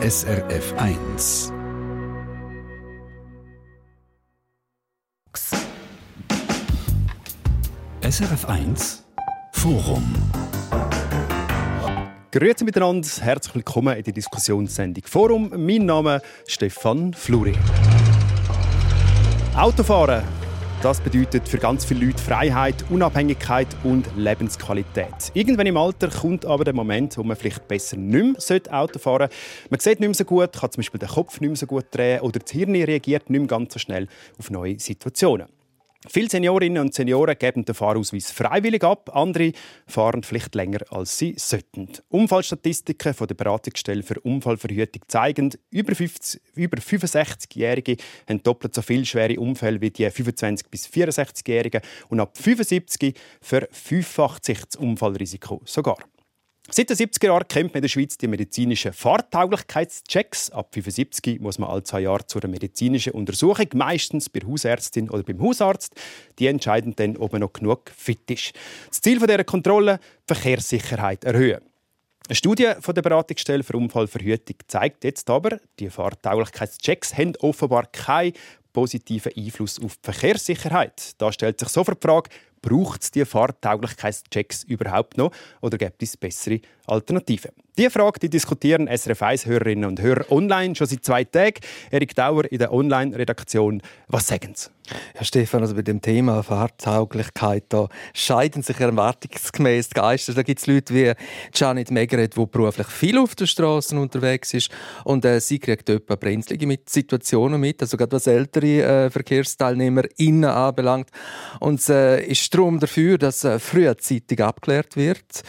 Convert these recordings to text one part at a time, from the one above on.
SRF 1. SRF 1 Forum. Grüezi miteinander, herzlich willkommen in der Diskussionssendung Forum. Mein Name ist Stefan Fluri. Autofahren das bedeutet für ganz viele Leute Freiheit, Unabhängigkeit und Lebensqualität. Irgendwann im Alter kommt aber der Moment, wo man vielleicht besser nicht mehr Auto fahren sollte. Man sieht nicht mehr so gut, kann zum Beispiel den Kopf nicht mehr so gut drehen oder das Hirn reagiert nicht mehr ganz so schnell auf neue Situationen. Viele Seniorinnen und Senioren geben den Fahrausweis freiwillig ab, andere fahren vielleicht länger, als sie sollten. Unfallstatistiken von der Beratungsstelle für Unfallverhütung zeigen, über, über 65-Jährige haben doppelt so viele schwere Unfälle wie die 25- bis 64-Jährigen und ab 75 verfünffacht sich das Unfallrisiko sogar. Seit den 70er Jahren kennt man in der Schweiz die medizinischen Fahrtauglichkeitschecks. Ab 75 muss man alle zwei Jahre zu einer medizinischen Untersuchung, meistens bei Hausärztin oder beim Hausarzt. Die entscheiden dann, ob man noch genug fit ist. Das Ziel dieser Kontrolle Verkehrssicherheit erhöhen. Eine Studie von der Beratungsstelle für Unfallverhütung zeigt jetzt aber, die Fahrtauglichkeitschecks haben offenbar keinen positiven Einfluss auf die Verkehrssicherheit. Da stellt sich sofort die Frage, braucht es die Fahrtauglichkeitschecks überhaupt noch oder gibt es bessere Alternativen? Diese Frage die diskutieren SRF 1-Hörerinnen und Hörer online schon seit zwei Tagen. Erik Dauer in der Online-Redaktion. Was sagen Sie? Herr Stefan, also bei dem Thema Fahrtauglichkeit da scheiden sich erwartungsgemäß die Geister. Da gibt es Leute wie Janet Megret, die beruflich viel auf den Straßen unterwegs ist und äh, sie kriegt etwa brenzlige mit Situationen mit, also gerade was ältere äh, VerkehrsteilnehmerInnen anbelangt. Und äh, ist darum dafür, dass äh, frühzeitig abgeklärt wird.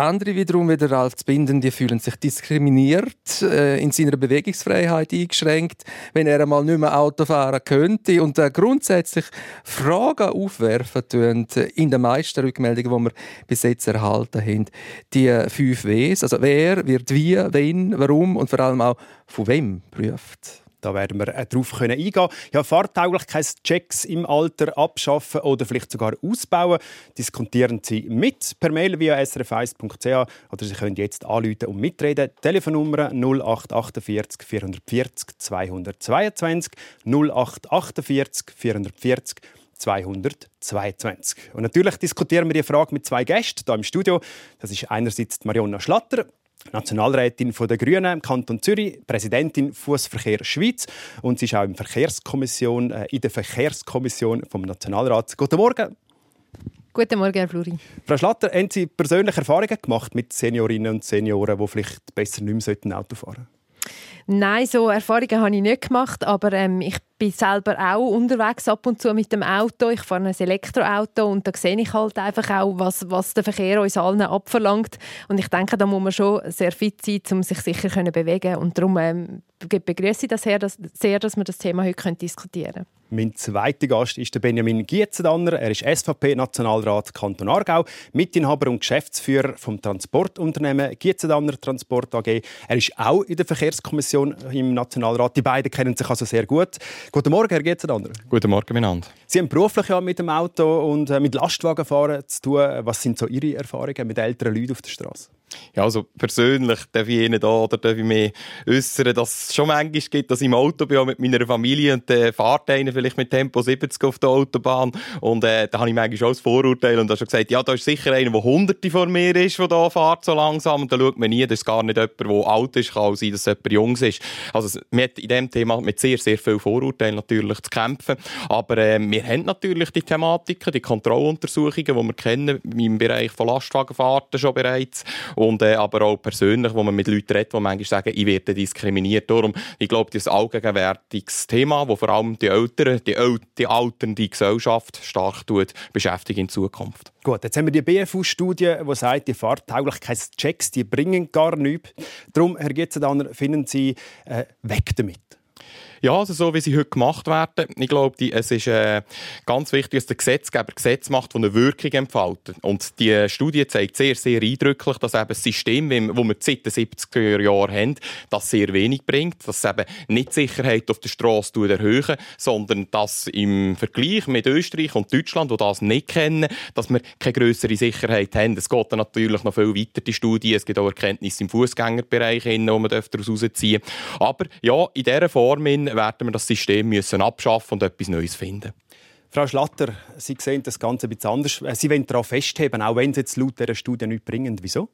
Andere wiederum, wie der Ralf Binden, die fühlen sich diskriminiert, äh, in seiner Bewegungsfreiheit eingeschränkt, wenn er einmal nicht mehr Auto fahren könnte und äh, grundsätzlich Fragen aufwerfen tun in den meisten Rückmeldungen, die wir bis jetzt erhalten haben. Die fünf Ws, also wer wird wie, wen, warum und vor allem auch von wem prüft. Da werden wir äh, darauf eingehen Ja, Fahrtauglichkeitschecks im Alter abschaffen oder vielleicht sogar ausbauen. Diskutieren Sie mit per Mail via srf1.ch oder Sie können jetzt anrufen und mitreden. Telefonnummer 0848 440 222 0848 440 222. Und natürlich diskutieren wir die Frage mit zwei Gästen hier im Studio. Das ist einerseits Marionna Schlatter, Nationalrätin der Grünen im Kanton Zürich, Präsidentin Fußverkehr Schweiz und sie ist auch in, Verkehrskommission, äh, in der Verkehrskommission vom Nationalrat. Guten Morgen. Guten Morgen, Herr Fluri. Frau Schlatter, haben Sie persönliche Erfahrungen gemacht mit Seniorinnen und Senioren, die vielleicht besser nicht mehr Auto fahren sollten? Nein, so Erfahrungen habe ich nicht gemacht, aber ähm, ich bin selber auch unterwegs ab und zu mit dem Auto. Ich fahre ein Elektroauto und da sehe ich halt einfach auch, was, was der Verkehr uns allen abverlangt. Und ich denke, da muss man schon sehr fit sein, um sich sicher zu bewegen. Und darum ähm, begrüße ich das sehr, dass, sehr, dass wir das Thema heute diskutieren können. Mein zweiter Gast ist der Benjamin Gietzendanner. Er ist SVP-Nationalrat Kanton Aargau, Mitinhaber und Geschäftsführer vom Transportunternehmen Gietzendanner Transport AG. Er ist auch in der Verkehrskommission im Nationalrat. Die beiden kennen sich also sehr gut. Guten Morgen, Herr Gietzendanner. Guten Morgen miteinander. Sie haben beruflich ja mit dem Auto und äh, mit Lastwagenfahren zu tun. Was sind so Ihre Erfahrungen mit älteren Leuten auf der Straße? Ja, also persönlich darf ich Ihnen da oder darf ich mich äußern, dass es schon manchmal gibt, dass ich im Auto bin mit meiner Familie und äh, fahrt einer vielleicht mit Tempo 70 auf der Autobahn und äh, da habe ich manchmal auch das Vorurteil und da schon gesagt, ja, da ist sicher einer, der hunderte vor mir ist, der da fährt so langsam und da schaut man nie, dass gar nicht jemand, der alt ist, kann sein, dass jemand jung ist. Also man hat in diesem Thema mit sehr, sehr viel Vorurteilen natürlich zu kämpfen, aber äh, wir haben natürlich die Thematiken, die Kontrolluntersuchungen, die wir kennen im Bereich von Lastwagenfahrten schon bereits und äh, aber auch persönlich, wo man mit Leuten redet, die manchmal sagen, ich werde diskriminiert. Darum, ich glaube, das allgegenwärtiges Thema, das vor allem die Älteren, die, El die alternde Gesellschaft stark tut, beschäftigt in Zukunft. Gut, jetzt haben wir die BFU-Studie, die sagt, die Fahrtauglichkeitschecks die bringen gar nichts. Darum, Herr Gitzendanner, finden Sie äh, weg damit? Ja, also so wie sie heute gemacht werden. Ich glaube, die, es ist äh, ganz wichtig, dass der Gesetzgeber Gesetz macht, das eine Wirkung entfaltet. Und die Studie zeigt sehr, sehr eindrücklich, dass eben das System, das wir seit den 70er Jahren haben, das sehr wenig bringt, dass es eben nicht Sicherheit auf der Straße erhöhen, sondern dass im Vergleich mit Österreich und Deutschland, die das nicht kennen, dass wir keine größere Sicherheit haben. Es geht dann natürlich noch viel weiter, die Studie. Es gibt auch Erkenntnisse im Fußgängerbereich, die man daraus herausziehen Aber ja, in dieser Form werden wir das System müssen abschaffen und etwas Neues finden. Frau Schlatter, Sie sehen das Ganze ein bisschen anders. Sie wollen darauf festheben, auch wenn es jetzt laut dieser Studie nicht bringt. Wieso?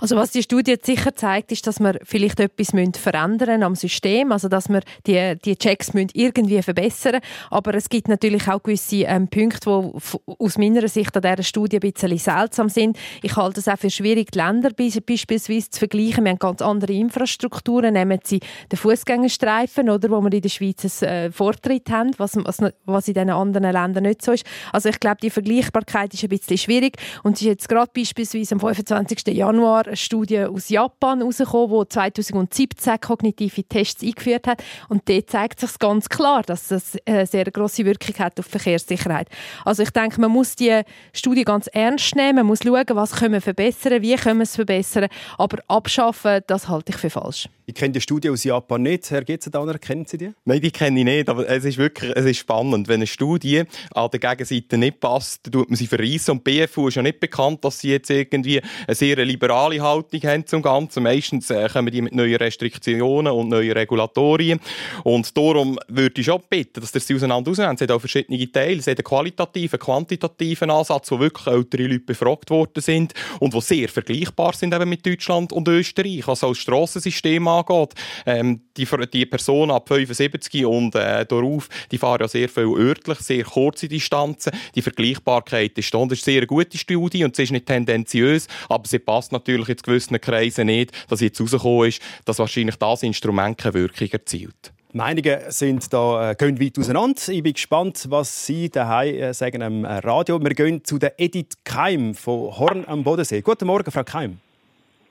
Also was die Studie jetzt sicher zeigt, ist, dass wir vielleicht etwas verändern am System, also dass wir die, die Checks müssen irgendwie verbessern Aber es gibt natürlich auch gewisse ähm, Punkte, die aus meiner Sicht an dieser Studie ein bisschen seltsam sind. Ich halte es auch für schwierig, die Länder beispielsweise zu vergleichen. Wir haben ganz andere Infrastrukturen. Nehmen Sie den Fußgängerstreifen, oder, wo wir in der Schweiz einen äh, Vortritt haben, was, was, was in den anderen Ländern nicht so ist. Also ich glaube, die Vergleichbarkeit ist ein bisschen schwierig und es ist jetzt gerade beispielsweise am 25. Januar Januar eine Studie aus Japan herausgekommen, die 2017 kognitive Tests eingeführt hat. Und dort zeigt sich ganz klar, dass das eine sehr grosse Wirkung hat auf Verkehrssicherheit. Also ich denke, man muss die Studie ganz ernst nehmen, man muss schauen, was können wir verbessern, wie können wir es verbessern, aber abschaffen, das halte ich für falsch. Ich kenne die Studie aus Japan nicht. Herr Getzendaner, kennen Sie die? Nein, die kenne ich nicht, aber es ist wirklich es ist spannend. Wenn eine Studie an der Gegenseite nicht passt, dann tut man sie verreissen. Und BFU ist ja nicht bekannt, dass sie jetzt irgendwie eine sehr liberale Haltung haben zum Ganzen. Meistens äh, kommen die mit neuen Restriktionen und neuen Regulatorien. Und darum würde ich schon bitten, dass sie auseinander ausnehmen. Es hat auch verschiedene Teile. Es hat einen qualitativen, quantitativen Ansatz, wo wirklich ältere Leute befragt worden sind und die sehr vergleichbar sind eben mit Deutschland und Österreich. Also als Strassensystem angeht. Ähm, die, die Personen ab 75 und äh, darauf, die fahren ja sehr viel örtlich, sehr kurze Distanzen. Die Vergleichbarkeit ist da. Das ist eine sehr gute Studie und sie ist nicht tendenziös, aber sie passt natürlich in gewissen Kreisen nicht, dass jetzt herausgekommen ist, dass wahrscheinlich das Instrument keine Wirkung erzielt. Meinungen sind da, äh, gehen weit auseinander. Ich bin gespannt, was Sie daheim äh, sagen am Radio. Wir gehen zu der Edith Keim von Horn am Bodensee. Guten Morgen, Frau Keim.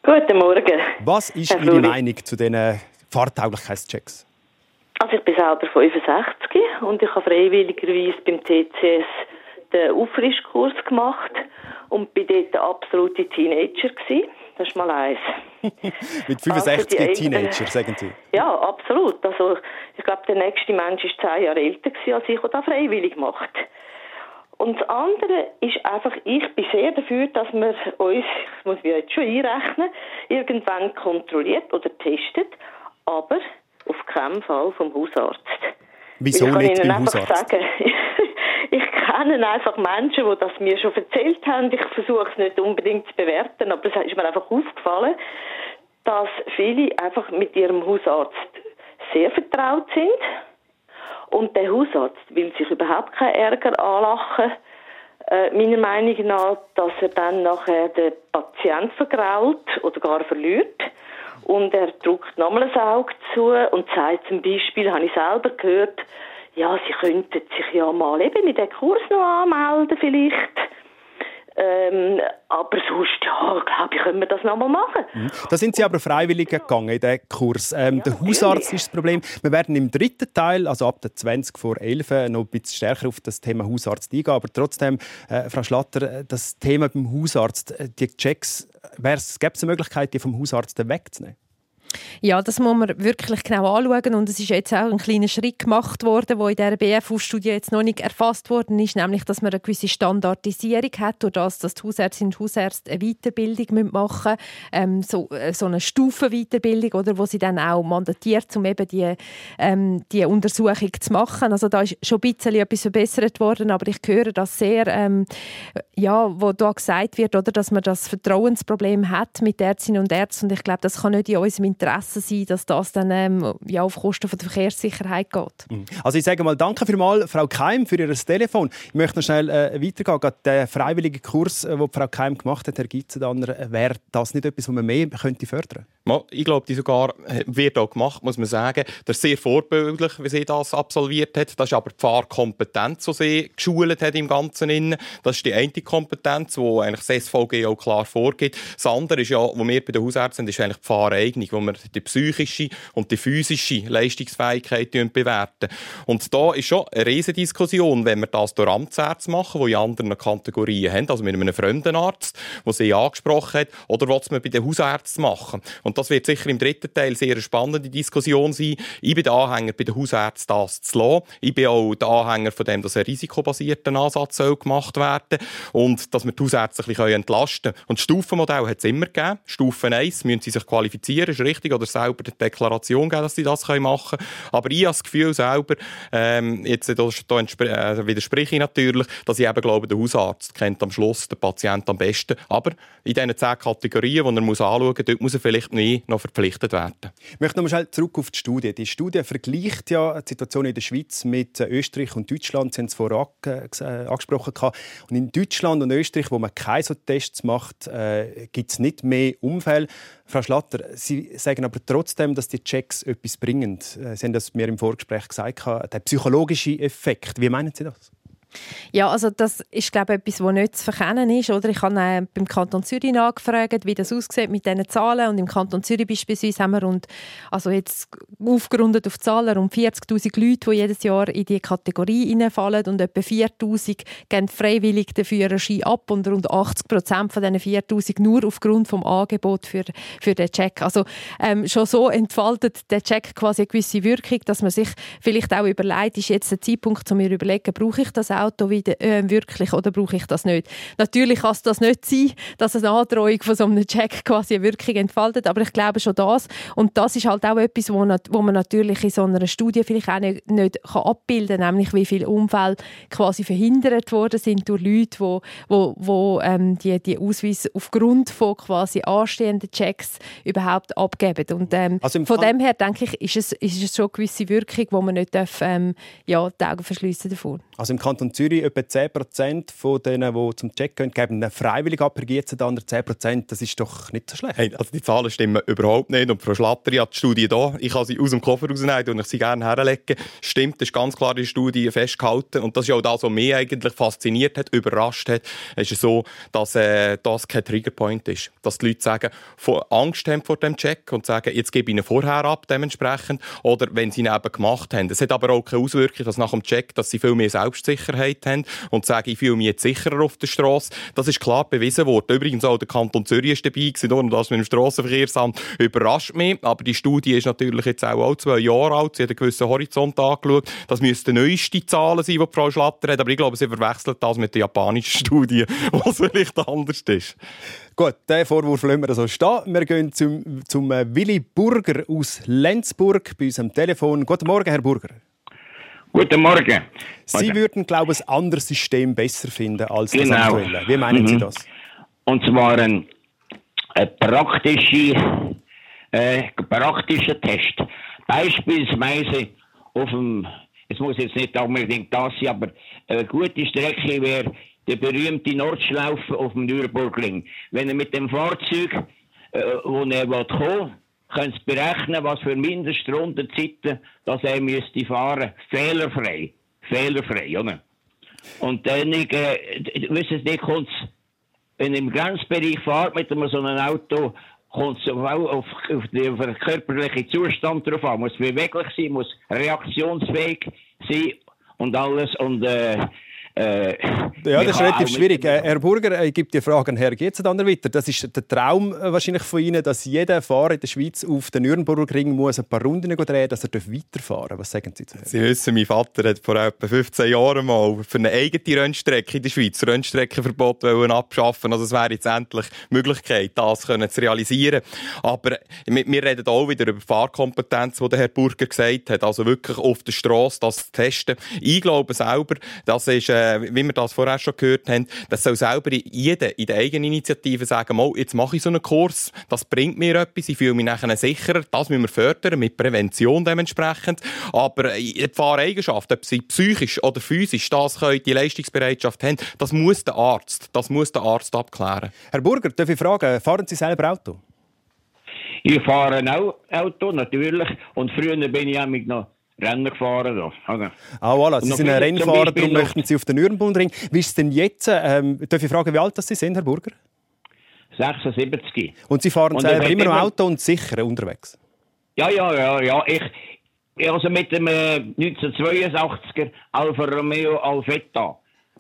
Guten Morgen. Was ist Herr Ihre Meinung zu diesen Fahrtauglichkeitschecks? Also ich bin selber 65 und ich habe freiwilligerweise beim TCS den Auffrischkurs gemacht und bin dort der absolute Teenager gewesen. Das ist mal eins. Mit 65 also Teenager, sagen Sie? Ja, absolut. Also ich glaube, der nächste Mensch war zehn Jahre älter als ich, der das freiwillig macht. Und das andere ist einfach, ich bin sehr dafür, dass man uns, ich muss mich jetzt schon einrechnen, irgendwann kontrolliert oder testet, aber auf keinen Fall vom Hausarzt. Wieso ich kann nicht Ihnen beim einfach Hausarzt? sagen, ich kenne einfach Menschen, die das mir schon erzählt haben. Ich versuche es nicht unbedingt zu bewerten, aber es ist mir einfach aufgefallen, dass viele einfach mit ihrem Hausarzt sehr vertraut sind und der Hausarzt will sich überhaupt keinen Ärger anlachen, äh, meiner Meinung nach, dass er dann nachher den Patient vergrault oder gar verliert. Und er drückt nochmal ein Auge zu und sagt zum Beispiel, habe ich selber gehört, ja, Sie könnten sich ja mal eben in den Kurs noch anmelden vielleicht. Ähm, aber sonst, ja, glaube ich, können wir das noch mal machen. Mhm. Da sind Sie aber freiwillig gegangen in diesen Kurs. Ähm, ja, der Hausarzt ist das Problem. Wir werden im dritten Teil, also ab der 20 vor 11, noch ein bisschen stärker auf das Thema Hausarzt eingehen. Aber trotzdem, äh, Frau Schlatter, das Thema beim Hausarzt, äh, die Checks, gäbe es eine Möglichkeit, die vom Hausarzt wegzunehmen? Ja, das muss man wirklich genau anschauen und es ist jetzt auch ein kleiner Schritt gemacht worden, der in dieser BFU-Studie jetzt noch nicht erfasst worden ist, nämlich, dass man eine gewisse Standardisierung hat, durch das, dass die Hausärztinnen und Hausärzte eine Weiterbildung machen müssen, ähm, so, äh, so eine Stufenweiterbildung, oder, wo sie dann auch mandatiert, um eben die, ähm, die Untersuchung zu machen. Also da ist schon ein bisschen etwas verbessert worden, aber ich höre das sehr, ähm, ja, wo da gesagt wird, oder, dass man das Vertrauensproblem hat mit Ärztinnen und Ärzten und ich glaube, das kann nicht in unserem Interesse sein, dass das dann ähm, ja, auf Kosten von der Verkehrssicherheit geht. Mhm. Also ich sage mal danke vielmals, Frau Keim, für Ihr Telefon. Ich möchte noch schnell äh, weitergehen. Gerade der freiwillige Kurs, den äh, Frau Keim gemacht hat, Herr Gitzendanner, wäre das nicht etwas, was man mehr könnte fördern Ich glaube, die sogar äh, wird auch gemacht, muss man sagen. Das ist sehr vorbildlich, wie sie das absolviert hat. Das ist aber die Fahrkompetenz, die sie geschult hat im Ganzen. Innen. Das ist die eine Kompetenz, die eigentlich das SVG auch klar vorgibt. Das andere ist ja, wo wir bei den Hausärzten sind, ist eigentlich die Fahreignung, wo wir die psychische und die physische Leistungsfähigkeit bewerten. Und da ist schon eine riesige Diskussion, wenn wir das durch Amtsärzte machen, die in anderen Kategorien haben, also mit einem fremden Arzt, der sie angesprochen hat, oder was wir bei den Hausärzten machen. Und das wird sicher im dritten Teil sehr eine spannende Diskussion sein. Ich bin der Anhänger, bei den Hausärzten das zu lassen. Ich bin auch der Anhänger von dem, dass ein risikobasierter Ansatz soll gemacht werden und dass wir die Hausärzte ein bisschen entlasten können. Und das Stufenmodell hat es immer gegeben. Stufe 1 müssen sie sich qualifizieren, ist richtig, oder selber die Deklaration geben, dass sie das machen können. Aber ich habe das Gefühl selber, ähm, jetzt da, äh, widerspreche ich natürlich, dass ich eben glaube, der Hausarzt kennt am Schluss den Patienten am besten. Aber in diesen zehn Kategorien, die er muss anschauen muss, dort muss er vielleicht nie noch verpflichtet werden. Ich möchte noch mal zurück auf die Studie. Die Studie vergleicht ja die Situation in der Schweiz mit Österreich und Deutschland. Sie haben es vorher äh, angesprochen. Und in Deutschland und Österreich, wo man keine so Tests macht, äh, gibt es nicht mehr Unfälle. Frau Schlatter, Sie sagen aber trotzdem, dass die Checks etwas bringen. Äh, Sie haben das mir im Vorgespräch gesagt, der psychologische Effekt. Wie meinen Sie das? Ja, also das ist glaube ich etwas, das nicht zu verkennen ist. Oder? Ich habe äh, beim Kanton Zürich nachgefragt, wie das aussieht mit diesen Zahlen. Und im Kanton Zürich beispielsweise haben wir rund, also jetzt aufgerundet auf Zahlen, rund 40'000 Leute, die jedes Jahr in diese Kategorie hineinfallen. Und etwa 4'000 gehen freiwillig den Führerschein ab und rund 80 Prozent von diesen 4'000 nur aufgrund des Angebots für, für den Check. Also ähm, schon so entfaltet der Check quasi eine gewisse Wirkung, dass man sich vielleicht auch überlegt, ist jetzt der Zeitpunkt, um mir überlegen, brauche ich das Auto wieder, äh, wirklich oder brauche ich das nicht? Natürlich kann es das nicht sein, dass eine Androhung von so einem Check quasi eine Wirkung entfaltet, aber ich glaube schon das. Und das ist halt auch etwas, wo, wo man natürlich in so einer Studie vielleicht auch nicht, nicht kann abbilden kann, nämlich wie viele Unfälle quasi verhindert worden sind durch Leute, wo, wo, wo ähm, die, die Ausweise aufgrund von quasi anstehenden Checks überhaupt abgeben. Und ähm, also von dem her denke ich, ist es, ist es schon eine gewisse Wirkung, wo man nicht darf, ähm, ja, die Augen verschliessen davor. Also im Kanton Zürich etwa 10% von denen, die zum Check gehen, geben eine freiwillige ab. Jetzt den anderen 10%. Das ist doch nicht so schlecht. Hey, also die Zahlen stimmen überhaupt nicht. Und Frau Schlatter hat die Studie da. Ich kann sie aus dem Koffer rausnehmen und ich sie gerne herlegen. Stimmt, das ist ganz klar in der Studie festgehalten. Und das ist auch das, was mich eigentlich fasziniert hat, überrascht hat. Es ist so, dass äh, das kein Triggerpoint ist. Dass die Leute sagen, von Angst haben vor dem Check und sagen, jetzt gebe ich ihn vorher ab, dementsprechend. Oder wenn sie ihn eben gemacht haben. Es hat aber auch keine Auswirkung, dass nach dem Check, dass sie viel mehr Selbstsicherheit haben und sagen, ich fühle mich jetzt sicherer auf der Straße. Das ist klar bewiesen worden. Übrigens auch der Kanton Zürich ist dabei gewesen, nur das mit dem Strassenverkehrsamt überrascht mich. Aber die Studie ist natürlich jetzt auch, auch zwei Jahre alt. Sie hat einen gewissen Horizont angeschaut. Das müssten neueste Zahlen sein, die Frau Schlatter hat. Aber ich glaube, sie verwechselt das mit der japanischen Studie, was vielleicht anders ist. Gut, diesen Vorwurf lassen wir so stehen. Wir gehen zum, zum äh, Willi Burger aus Lenzburg bei uns am Telefon. Guten Morgen, Herr Burger. Guten Morgen. Sie würden, glaube ich, ein anderes System besser finden als genau. das aktuelle. Wie meinen mhm. Sie das? Und zwar ein, ein praktischer, äh, praktischer Test. Beispielsweise auf dem, es muss jetzt nicht unbedingt das sein, aber eine gute Strecke wäre der berühmte Nordschlaufe auf dem Nürburgring. Wenn er mit dem Fahrzeug, äh, wo er kommen können Sie berechnen, was für Mindestrundenzeiten dass er müsste fahren Fehlerfrei. Fehlerfrei, oder? Und dann, äh, wissen Sie, kommt wenn im Grenzbereich fahrt mit einem so einem Auto, kommt es auch auf, auf den körperlichen Zustand drauf an. Muss beweglich sein, muss reaktionsfähig sein und alles. Und äh, äh, ja, das ist relativ schwierig. Äh, Herr Burger, ich gebe die Frage an Herrn Geetzendander weiter. Das ist der Traum äh, wahrscheinlich von Ihnen, dass jeder Fahrer in der Schweiz auf den Nürnbergring muss ein paar Runden drehen dass er weiterfahren darf. Was sagen Sie zu Sie wissen, mein Vater hat vor etwa 15 Jahren mal für eine eigene Rennstrecke in der Schweiz Rennstreckenverbot abschaffen Also es wäre jetzt endlich die Möglichkeit, das zu realisieren. Aber wir reden auch wieder über Fahrkompetenz, die der Herr Burger gesagt hat. Also wirklich auf der Straße das zu testen. Ich glaube selber, das ist äh, äh, wie wir das vorher schon gehört haben, das soll selber jeder in der eigenen Initiative sagen, mal, jetzt mache ich so einen Kurs, das bringt mir etwas, ich fühle mich nachher sicherer, das müssen wir fördern, mit Prävention dementsprechend. Aber äh, die Fahreigenschaft, ob sie psychisch oder physisch das können, die Leistungsbereitschaft haben, das muss der Arzt, das muss der Arzt abklären. Herr Burger, darf ich fragen, fahren Sie selber Auto? Ich fahre auch Auto, natürlich. Und früher bin ich auch mit noch Rennen gefahren. Da. Also. Ah, voilà. Sie sind ein Rennfahrer, darum möchten Sie auf den Nürnbergring. Wie ist es denn jetzt? Ähm, darf ich fragen, wie alt das Sie sind, Herr Burger? 76. Und Sie fahren Und selber immer noch Auto und sicher unterwegs? Ja, ja, ja, ja. Ich, ich also mit dem äh, 1982er Alfa Romeo Alfetta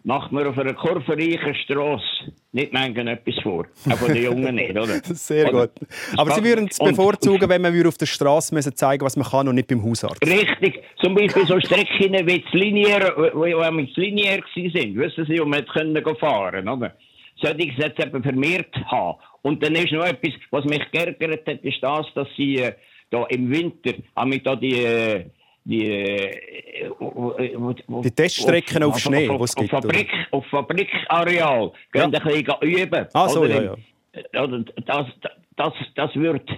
macht man auf einer kurvenreichen Strasse nicht manchmal etwas vor. Auch von den Jungen nicht, oder? Sehr Oder? gut. Aber Sie würden es bevorzugen, wenn man auf der Straße müssen zeigen was man kann und nicht beim Hausarzt. Richtig, zum Beispiel so Strecken wie das Linear, wo wir mit Linear sind, wissen Sie, wo wir können gehen fahren, oder? Sollte ich es jetzt eben vermehrt haben. Und dann ist noch etwas, was mich geärgert hat, ist das, dass Sie äh, da im Winter, haben da die, äh, die, äh, wo- wo- wo- Die Teststrecken auf Schnee, auf, wo es auf, gibt, auf, Fabrik, auf Fabrikareal, Ja. gehen ein bisschen üben. Ah, so, ja, ja. Das, das, das wird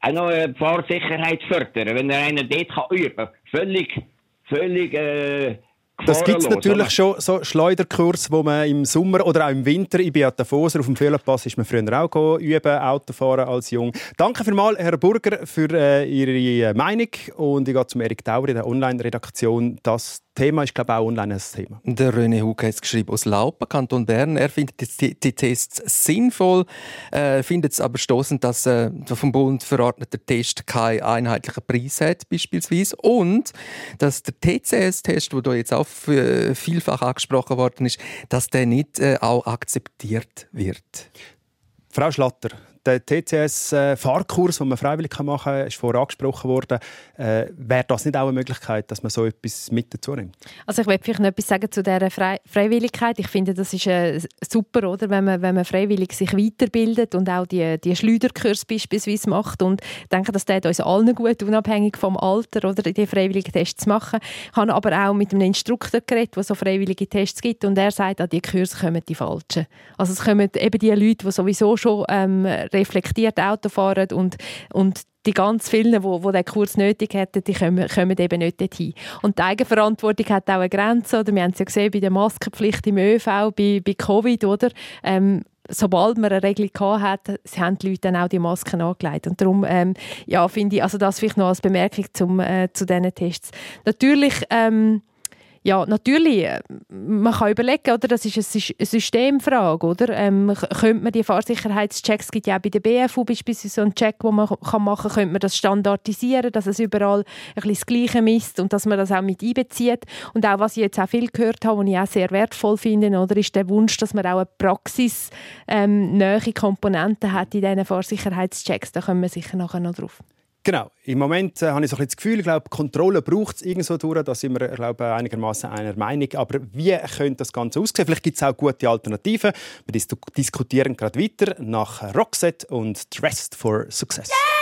auch noch die Fahrsicherheit fördern, wenn er einen dort kann üben kann. Völlig, völlig äh, Das gibt es natürlich schon, so Schleuderkurs, wo man im Sommer oder auch im Winter, ich bin ja Davoser, auf dem Fehlerpass ist man früher auch go üben, Autofahren als Jung. Danke vielmals, Herr Burger, für äh, Ihre Meinung und ich gehe zum Erik Tauer in der Online-Redaktion. Das Thema ist, glaube ich, auch online ein Thema. Der René Hug hat es geschrieben aus Laupen, Kanton Bern. Er findet die, die Tests sinnvoll, äh, findet es aber stoßend, dass äh, der vom Bund verordnete Test keinen einheitlichen Preis hat, beispielsweise. Und dass der TCS-Test, der jetzt auch äh, vielfach angesprochen worden ist, dass der nicht äh, auch akzeptiert wird. Frau Schlatter, der TCS-Fahrkurs, den man freiwillig machen kann, ist vorher angesprochen worden. Äh, Wäre das nicht auch eine Möglichkeit, dass man so etwas mit dazu nimmt? Also ich will vielleicht noch etwas sagen zu dieser Frei Freiwilligkeit. Ich finde, das ist äh, super, oder? Wenn, man, wenn man freiwillig sich weiterbildet und auch die, die Schleuderkurs beispielsweise macht. Und ich denke, das tut uns allen gut, unabhängig vom Alter, oder, die freiwilligen Tests zu machen. Ich habe aber auch mit einem Instruktor geredet, der so freiwillige Tests gibt und er sagt, an die Kurse kommen die Falschen. Also es kommen eben die Leute, die sowieso schon ähm, reflektiert Auto fahren und, und die ganz vielen, die, die diesen Kurs nötig hätten, die kommen, kommen eben nicht dorthin. Und die Eigenverantwortung hat auch eine Grenze. Oder? Wir haben es ja gesehen bei der Maskenpflicht im ÖV, bei, bei Covid. Oder? Ähm, sobald man eine Regelung hatte, haben die Leute dann auch die Masken angelegt. Und darum ähm, ja, finde ich, also das vielleicht noch als Bemerkung zum, äh, zu diesen Tests. Natürlich... Ähm, ja, natürlich, äh, man kann überlegen, oder? das ist eine Sys- eine Systemfrage. Oder? Ähm, könnte man die Fahrsicherheitschecks, es gibt ja auch bei der BFU beispielsweise so einen Check, den man machen kann, könnte man das standardisieren, dass es überall ein bisschen das Gleiche misst und dass man das auch mit einbezieht. Und auch, was ich jetzt auch viel gehört habe, was ich auch sehr wertvoll finde, oder, ist der Wunsch, dass man auch eine praxisnähe ähm, Komponente hat in diesen Fahrsicherheitschecks. Da kommen wir sicher nachher noch drauf. Genau. Im Moment äh, habe ich so ein bisschen das Gefühl, ich glaube, Kontrolle braucht es irgendwo durch. Da sind wir glaube einigermaßen einer Meinung. Aber wie könnte das Ganze aussehen? Vielleicht gibt es auch gute Alternativen. Wir dis diskutieren gerade weiter nach Roxette und Dressed for Success. Try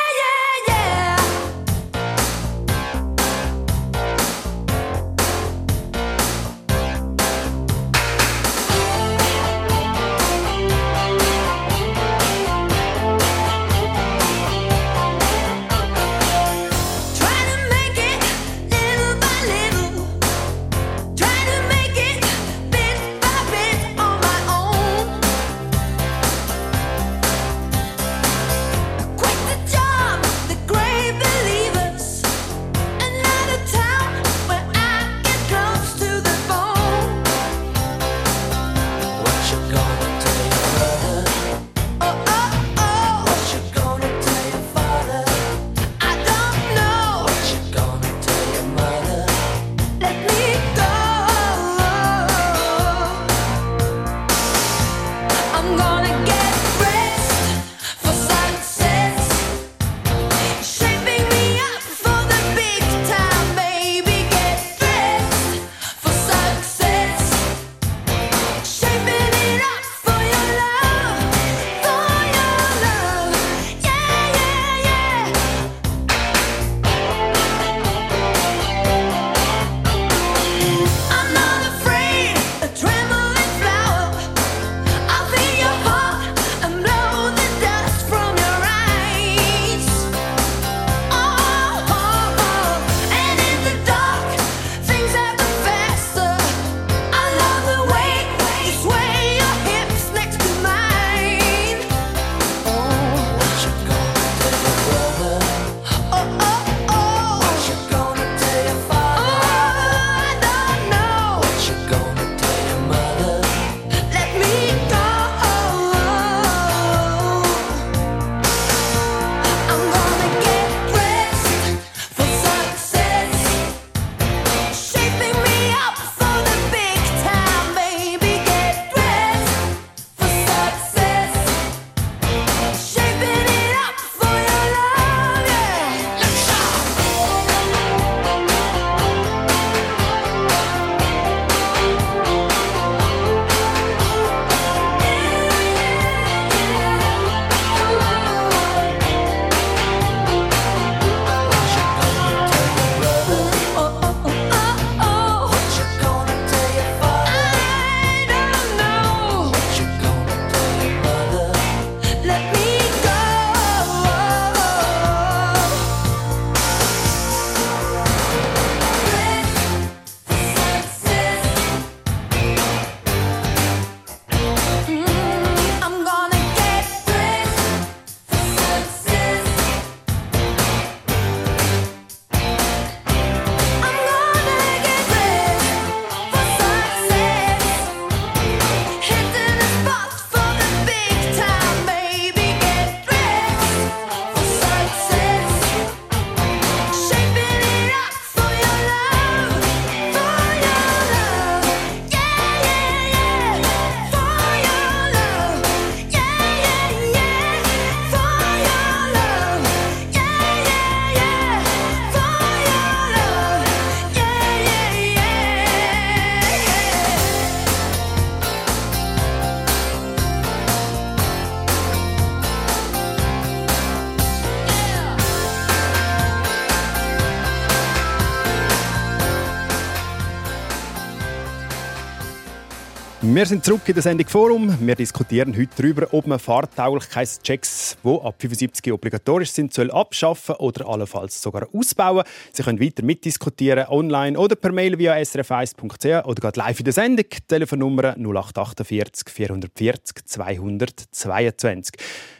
Wir sind zurück in der Sendung Forum. Wir diskutieren heute darüber, ob man Fahrtauglichkeitschecks, die ab 75 obligatorisch sind, soll abschaffen oder allenfalls sogar ausbauen. Sie können weiter mitdiskutieren, online oder per Mail via srf1.ch oder gerade live in der Sendung. Telefonnummer 0848 440 222.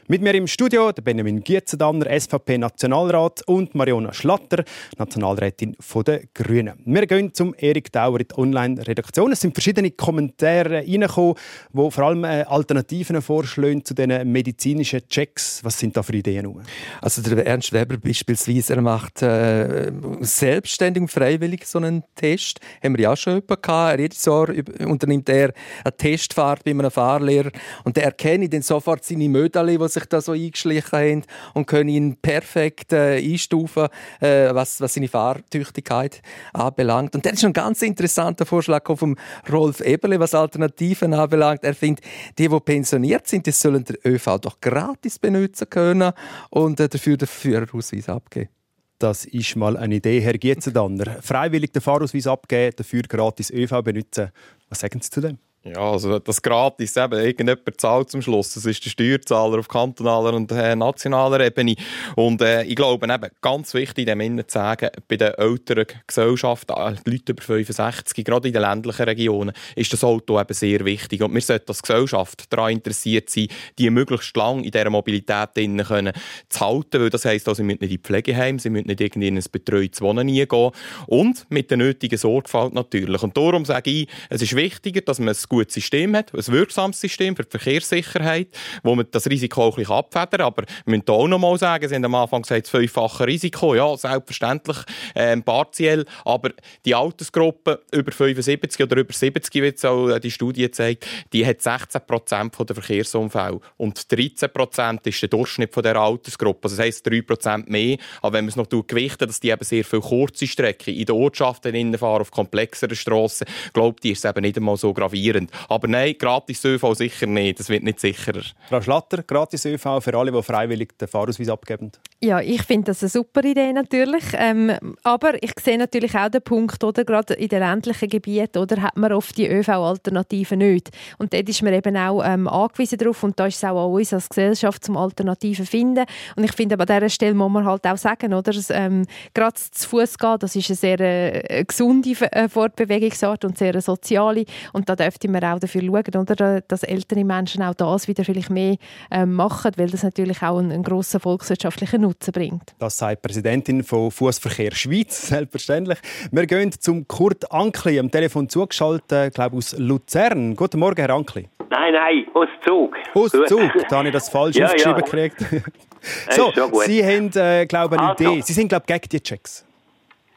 Mit mir im Studio der Benjamin Gietzendanner, SVP-Nationalrat und Mariona Schlatter, Nationalrätin der Grünen. Wir gehen zum Erik Dauer in die Online-Redaktion. Es sind verschiedene Kommentare reingekommen, die vor allem äh, Alternativen vorschlagen zu diesen medizinischen Checks. Was sind da für Ideen? Also der Ernst Weber beispielsweise, er macht äh, selbstständig und freiwillig so einen Test. Haben wir ja auch schon gehabt. Jedes Jahr unternimmt er eine Testfahrt bei einem Fahrlehrer und der erkenne dann sofort seine Mödeli, die sich da so eingeschlichen haben und können ihn perfekt äh, einstufen, äh, was, was seine Fahrtüchtigkeit anbelangt. Und das ist ein ganz interessanter Vorschlag vom Rolf Eberle, was Alternativen anbelangt. Er findet, die, die pensioniert sind, die sollen den ÖV doch gratis benutzen können und äh, dafür den Führerausweis abgeben. Das ist mal eine Idee, Herr Gietzendanner. Freiwillig den Fahrausweis abgeben, dafür gratis ÖV benutzen. Was sagen Sie zu dem? Ja, also das gratis eben, irgendjemand zahlt zum Schluss. Das ist der Steuerzahler auf kantonaler und äh, nationaler Ebene. Und äh, ich glaube eben, ganz wichtig, dem Innen zu sagen, bei den älteren Gesellschaften, äh, die Leute über 65, gerade in den ländlichen Regionen, ist das Auto eben sehr wichtig. Und wir sollten als Gesellschaft daran interessiert sein, die möglichst lang in dieser Mobilität drinnen können zu halten, weil das heisst, also, sie müssen nicht in Pflegeheim, sie müssen nicht irgendwie in ein betreutes Wohnen gehen und mit der nötigen Sorgfalt natürlich. Und darum sage ich, es ist wichtiger, dass man ein gutes System hat, ein wirksames System für die Verkehrssicherheit, wo man das Risiko auch ein bisschen abfedern. Aber wir müssen auch noch mal sagen, Sie haben am Anfang gesagt, das fünffache Risiko. Ja, selbstverständlich, ähm, partiell. Aber die Altersgruppe über 75 oder über 70, wie auch äh, die Studie zeigt, die hat 16 Prozent der Verkehrsunfälle. Und 13 Prozent ist der Durchschnitt von dieser Altersgruppe. Also das heisst 3 Prozent mehr. Aber wenn man es noch gewichten, dass die eben sehr viel kurze Strecken in den Ortschaften fahren, auf komplexeren Strassen, glaubt die ist es eben nicht einmal so gravierend. Aber nein, gratis ÖV sicher nicht. Das wird nicht sicherer. Frau Schlatter, gratis ÖV für alle, die freiwillig den Fahrausweis abgeben. Ja, ich finde das eine super Idee natürlich. Ähm, aber ich sehe natürlich auch den Punkt, oder gerade in den ländlichen Gebieten, oder hat man oft die ÖV-Alternativen nicht. Und dort ist man eben auch ähm, angewiesen darauf und da ist es auch an uns als Gesellschaft zum Alternativen finden. Und ich finde, aber an dieser Stelle muss man halt auch sagen, oder, dass, ähm, gerade zu Fuß gehen, das ist eine sehr äh, gesunde äh, Fortbewegungsart und sehr soziale. Und da dürfte man auch dafür schauen, oder, dass ältere Menschen auch das wieder vielleicht mehr ähm, machen, weil das natürlich auch einen, einen grossen volkswirtschaftlichen Nutzen bringt. Das sagt die Präsidentin von Fußverkehr Schweiz, selbstverständlich. Wir gehen zum Kurt Ankli, am Telefon zugeschaltet, glaube aus Luzern. Guten Morgen, Herr Ankli. Nein, nein, aus Zug. Aus Gut. Zug, da habe ich das falsch Ja, aufgeschrieben ja. gekriegt. so. Sie haben, äh, glaube ich, eine Also. Idee. Sie sind, glaube ich, gegen die Checks.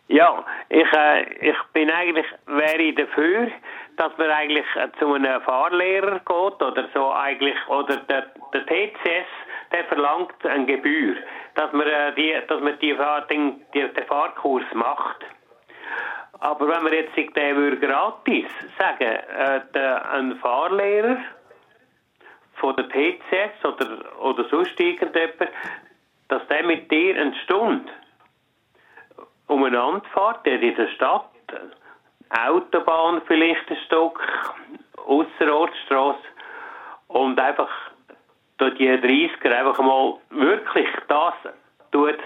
Ja, ich, äh, ich bin eigentlich, wäre ich dafür, dass man eigentlich äh, zu einem Fahrlehrer geht oder so eigentlich, oder der, der TCS, der verlangt eine Gebühr, dass man, äh, die, dass man die, den, den Fahrkurs macht. Aber wenn wir jetzt den würde gratis sagen, äh, der, ein Fahrlehrer von der TCS oder, oder sonst irgendjemand, dass der mit dir eine Stunde umeinander fährt, der in der Stadt, Autobahn vielleicht ein Stück, Ausserortstrasse und einfach durch die 30er einfach mal wirklich das tut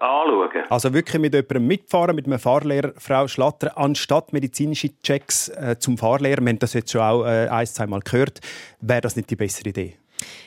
anschauen. Also wirklich mit jemandem mitfahren, mit einem Fahrlehrer, Frau Schlatter, anstatt medizinische Checks äh, zum Fahrlehrer, wir haben das jetzt schon auch äh, ein, zwei Mal gehört, wäre das nicht die bessere Idee?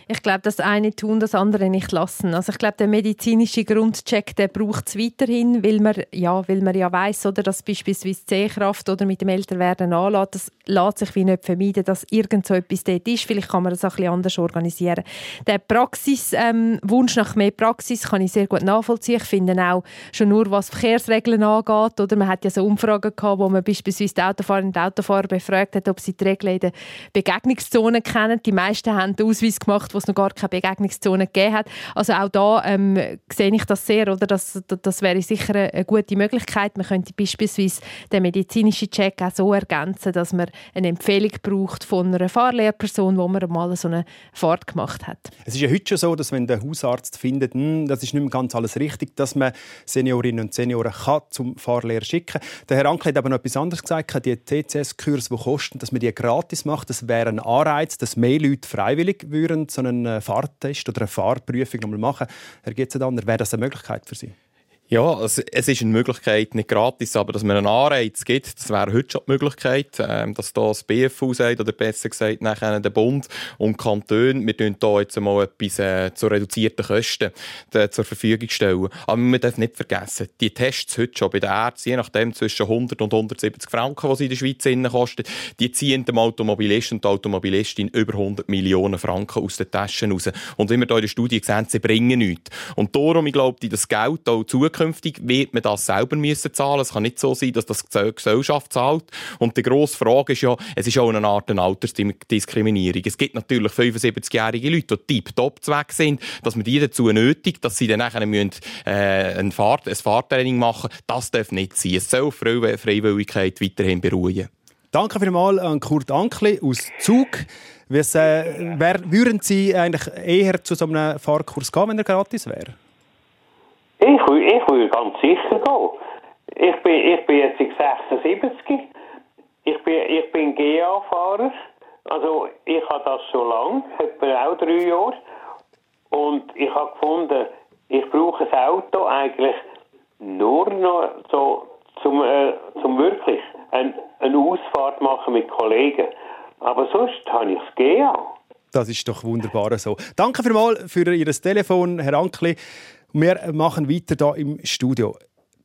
Ich glaube, das eine tun, das andere nicht lassen. Also ich glaube, der medizinische Grundcheck, der braucht es weiterhin, weil man ja, weil man ja weiß, oder dass beispielsweise die Sehkraft oder mit dem Älterwerden anlässt, das lässt sich wie nicht vermeiden, dass irgend so etwas dort ist. Vielleicht kann man das auch ein bisschen anders organisieren. Der Praxis, ähm, Wunsch nach mehr Praxis kann ich sehr gut nachvollziehen. Ich finde auch schon nur, was Verkehrsregeln angeht, oder man hat ja so Umfragen gehabt, wo man beispielsweise die Autofahrerinnen und Autofahrer befragt hat, ob sie die Regeln in den Begegnungszonen kennen. Die meisten haben den Ausweis gemacht, wo es noch gar keine Begegnungszone gegeben hat. Also auch da ähm, sehe ich das sehr, oder? Das, das, wäre sicher eine, gute Möglichkeit. Man könnte beispielsweise den medizinischen Check auch so ergänzen, dass man eine Empfehlung braucht von einer Fahrlehrperson, wo man mal so eine Fahrt gemacht hat. Es ist ja heute schon so, dass wenn der Hausarzt findet, hm, das ist nicht mehr ganz alles richtig, dass man Seniorinnen und Senioren kann zum Fahrlehrer schicken Der Herr Ankel hat aber noch etwas anderes gesagt. Die TCS-Kurs, die kosten, dass man die gratis macht, das wäre ein Anreiz, dass mehr Leute freiwillig würden so einen äh, Fahrtest oder eine Fahrprüfung nochmal machen. Herr Getzendanner, wäre das eine Möglichkeit für Sie? Ja, es, es ist eine Möglichkeit, nicht gratis, aber dass man einen Anreiz gibt, das wäre heute schon die Möglichkeit, ähm, dass da das BFU sagt, oder besser gesagt nachher der Bund und Kanton, wir tun da jetzt mal etwas äh, zu reduzierten Kosten äh, zur Verfügung stellen. Aber man darf nicht vergessen, die Tests heute schon bei den Ärzten, je nachdem zwischen 100 und 170 Franken, die sie in der Schweiz innen kosten, die ziehen dem Automobilist und der Automobilistin über 100 Millionen Franken aus den Taschen raus. Und wie wir hier in der Studie sehen, sie bringen nichts. Und darum, ich glaube, das Geld auch zukünftig wird man das selber müssen zahlen. Es kann nicht so sein, dass das die Gesellschaft zahlt. Und die grosse Frage ist ja, es ist auch eine Art eine Altersdiskriminierung. Es gibt natürlich 75-jährige Leute, die tiptop weg sind, dass man die dazu nötigt, dass sie dann nachher müssen, äh, ein, Fahrt, ein Fahrtraining machen Das darf nicht sein. Es soll Freiwilligkeit weiterhin beruhen. Danke vielmals an Kurt Ankli aus Zug. Was, äh, würden Sie eigentlich eher zu so einem Fahrkurs gehen, wenn er gratis wäre? Ich, wür- ich würde ganz sicher gehen. Ich bin, ich bin jetzt 76. Ich bin, ich bin GA-Fahrer. Also ich habe das schon lange, etwa auch drei Jahre. Und ich habe gefunden, ich brauche ein Auto eigentlich nur noch so zum, äh, zum wirklich ein, eine Ausfahrt machen mit Kollegen. Aber sonst habe ich das GA. Das ist doch wunderbar so. Danke vielmals für Ihr Telefon, Herr Ankli. Wir machen weiter hier im Studio.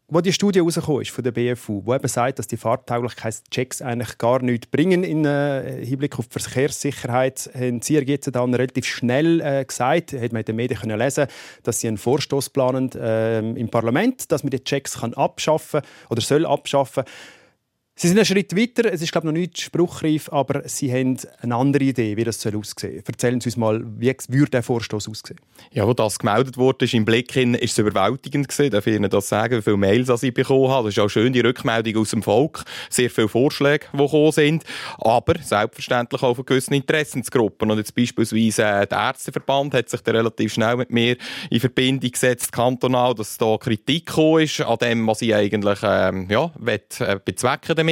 Wo die Studie rausgekommen ist von der BFU, wo eben sagt, dass die Fahrtauglichkeitschecks eigentlich gar nichts bringen im äh, Hinblick auf die Verkehrssicherheit, haben Sie jetzt dann relativ schnell äh, gesagt, hat man in den Medien können lesen, dass Sie einen Vorstoß planen äh, im Parlament, dass man die Checks kann abschaffen oder soll abschaffen. Sie sind einen Schritt weiter. Es ist glaube ich, noch nicht spruchreif, aber Sie haben eine andere Idee, wie das soll aussehen. Erzählen Sie uns mal, wie würde der Vorstoß aussehen? Ja, wo das gemeldet wurde, ist im Blick hin, ist es überwältigend gewesen. Darf ich Ihnen das sagen, wie viele Mails ich bekommen habe. Das ist auch schön, die Rückmeldung aus dem Volk. Sehr viele Vorschläge, die gekommen sind. Aber selbstverständlich auch von gewissen Interessensgruppen. Und jetzt beispielsweise äh, der Ärzteverband hat sich da relativ schnell mit mir in Verbindung gesetzt, kantonal, dass da Kritik gekommen ist an dem, was ich eigentlich, ähm, ja, äh, bezwecken damit.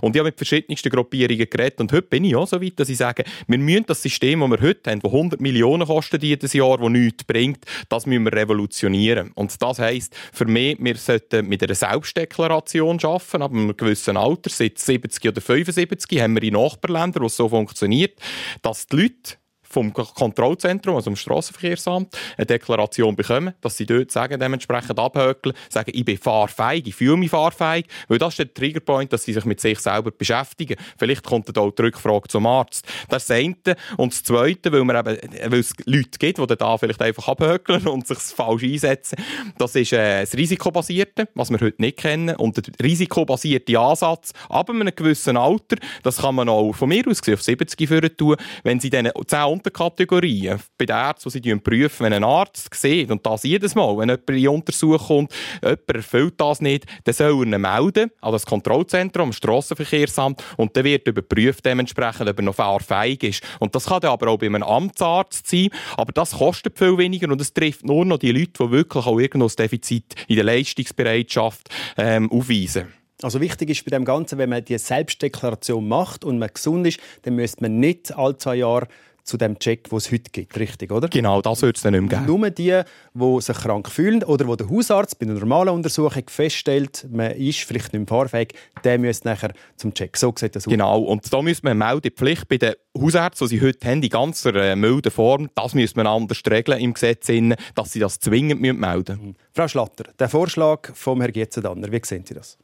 Und ich habe mit verschiedensten Gruppierungen geredet. Und heute bin ich auch so weit, dass ich sage, wir müssen das System, das wir heute haben, das 100 Millionen kostet jedes Jahr, das nichts bringt, das müssen wir revolutionieren. Und das heisst, für mich, wir sollten mit einer Selbstdeklaration arbeiten, ab einem gewissen Alter, seit 70 oder 75, haben wir in Nachbarländern, wo es so funktioniert, dass die Leute vom Kontrollzentrum, also vom Strassenverkehrsamt, eine Deklaration bekommen, dass sie dort sagen, dementsprechend abhökeln, sagen, ich bin fahrfähig, ich fühle mich fahrfähig, weil das ist der Triggerpoint, dass sie sich mit sich selber beschäftigen. Vielleicht kommt dann auch die Rückfrage zum Arzt. Das ist das eine. Und das Zweite, weil, man eben, weil es Leute gibt, die da vielleicht einfach abhökeln und sich falsch einsetzen, das ist äh, das Risikobasierte, was wir heute nicht kennen. Und der risikobasierte Ansatz, ab einem gewissen Alter, das kann man auch von mir aus gesehen auf 70 führen tun, wenn sie dann 10 Unterkategorien bei den Ärzten, die sie prüfen, wenn ein Arzt sieht, und das jedes Mal, wenn jemand in Untersuchung kommt, jemand erfüllt das nicht, dann soll er ihn melden an das Kontrollzentrum, am Strassenverkehrsamt, und dann wird überprüft dementsprechend, ob er noch fahrfähig ist. Und das kann dann aber auch bei einem Amtsarzt sein, aber das kostet viel weniger und es trifft nur noch die Leute, die wirklich auch irgendwo ein Defizit in der Leistungsbereitschaft ähm, aufweisen. Also wichtig ist bei dem Ganzen, wenn man die Selbstdeklaration macht und man gesund ist, dann müsste man nicht alle zwei Jahre zu dem Check, den es heute gibt, richtig, oder? Genau, das wird es dann nicht mehr geben. Nur die, die sich krank fühlen oder wo der Hausarzt bei einer normalen Untersuchung feststellt, man ist vielleicht nicht mehr fahrfähig, der müsste nachher zum Check. So sieht das aus. Genau, und da müssen wir eine Meldepflicht bei den Hausärzten, die sie heute haben, in ganzer äh, milden Form, das müssen wir anders regeln im Gesetz, dass sie das zwingend melden müssen. Frau Schlatter, der Vorschlag vom Herrn Gietzendanner, wie sehen Sie das?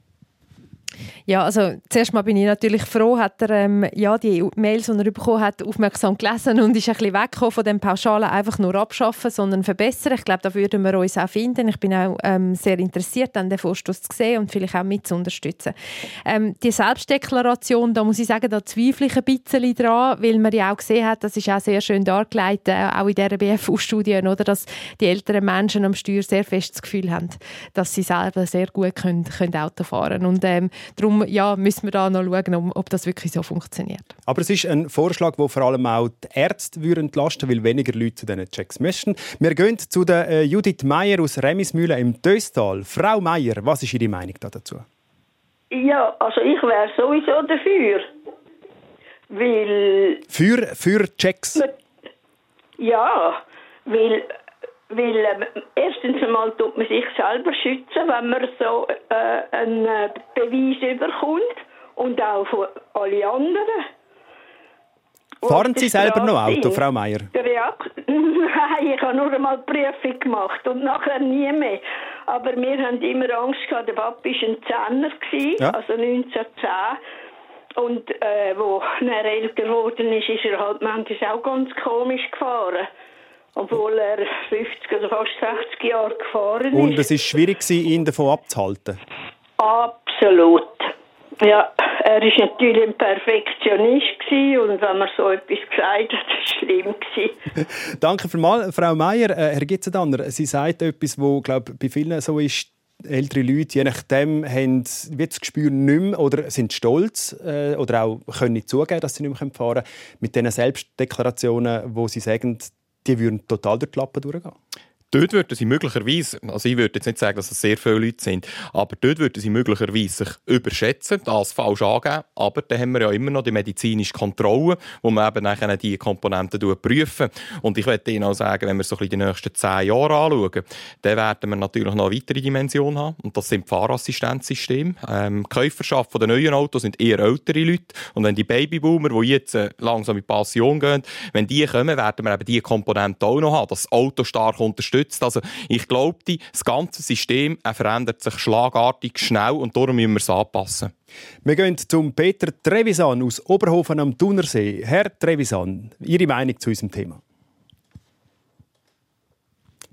Ja, also zuerst mal bin ich natürlich froh, hat er ähm, ja, die Mails, die er bekommen hat, aufmerksam gelesen und ist ein bisschen weggekommen von dem Pauschalen einfach nur abschaffen, sondern verbessern. Ich glaube, da würden wir uns auch finden. Ich bin auch ähm, sehr interessiert, an den Vorstoß zu sehen und vielleicht auch mit zu unterstützen. Ähm, die Selbstdeklaration, da muss ich sagen, da zweifle ich ein bisschen dran, weil man ja auch gesehen hat, das ist auch sehr schön dargelegt, äh, auch in dieser BFU-Studie, oder, dass die älteren Menschen am Steuer sehr fest das Gefühl haben, dass sie selber sehr gut können, können Auto fahren ähm, darum ja, müssen wir da noch schauen, ob- ob das wirklich so funktioniert. Aber es ist ein Vorschlag, der vor allem auch die Ärzte würden entlasten weil weniger Leute zu diesen Checks möchten. Wir gehen zu der äh, Judith Meier aus Remismühle im Döstal. Frau Meier, was ist Ihre Meinung da dazu? Ja, also ich wäre sowieso dafür. Weil, Für, für Checks. ja, weil, weil ähm, erstens einmal tut man sich selber schützen, wenn man so äh, einen äh, Beweis überkommt und auch von alle anderen. Fahren Sie selber noch Auto. Frau Meier? Nein, ich habe nur einmal die Prüfung gemacht und nachher nie mehr. Aber wir haben immer Angst gehabt, der Papa war ein Zehner, Ja. also 1910. Und äh, wo er älter geworden ist, ist er halt manchmal auch ganz komisch gefahren. Obwohl er 50 oder fast 60 Jahre gefahren Und ist. es war schwierig, ihn davon abzuhalten. Absolut. Ja, er ist natürlich ein Perfektionist gewesen und wenn man so etwas gesagt hat, war schlimm gewesen. Danke vielmals, Frau Meier. Äh, Herr Gitzendanner, Sie sagt etwas, wo glaube bei vielen so ist. Ältere Leute, je nachdem, haben das Gespür nicht mehr oder sind stolz äh, oder auch können nicht zugeben, dass sie nicht mehr fahren können. Mit diesen Selbstdeklarationen, wo sie sagen, die würden total durch die Lappen durchgehen. Dort würden sie möglicherweise, also ich würde jetzt nicht sagen, dass es sehr viele Leute sind, aber dort würden sie möglicherweise sich überschätzen, das falsch angeben, aber dann haben wir ja immer noch die medizinische Kontrolle, wo man eben nachher die Komponenten prüfen. Und ich würde Ihnen auch sagen, wenn wir so ein bisschen die nächsten zehn Jahre anschauen, dann werden wir natürlich noch eine weitere Dimension haben und das sind Fahrassistenzsysteme. Ähm, die Käuferschaft der neuen Autos sind eher ältere Leute und wenn die Babyboomer, die jetzt äh, langsam in Pension gehen, wenn die kommen, werden wir eben diese Komponenten auch noch haben, dass das Auto stark unterstützt. Also ich glaube, das ganze System verändert sich schlagartig schnell und darum müssen wir es anpassen. Wir gehen zum Peter Trevisan aus Oberhofen am Thunersee. Herr Trevisan, Ihre Meinung zu unserem Thema?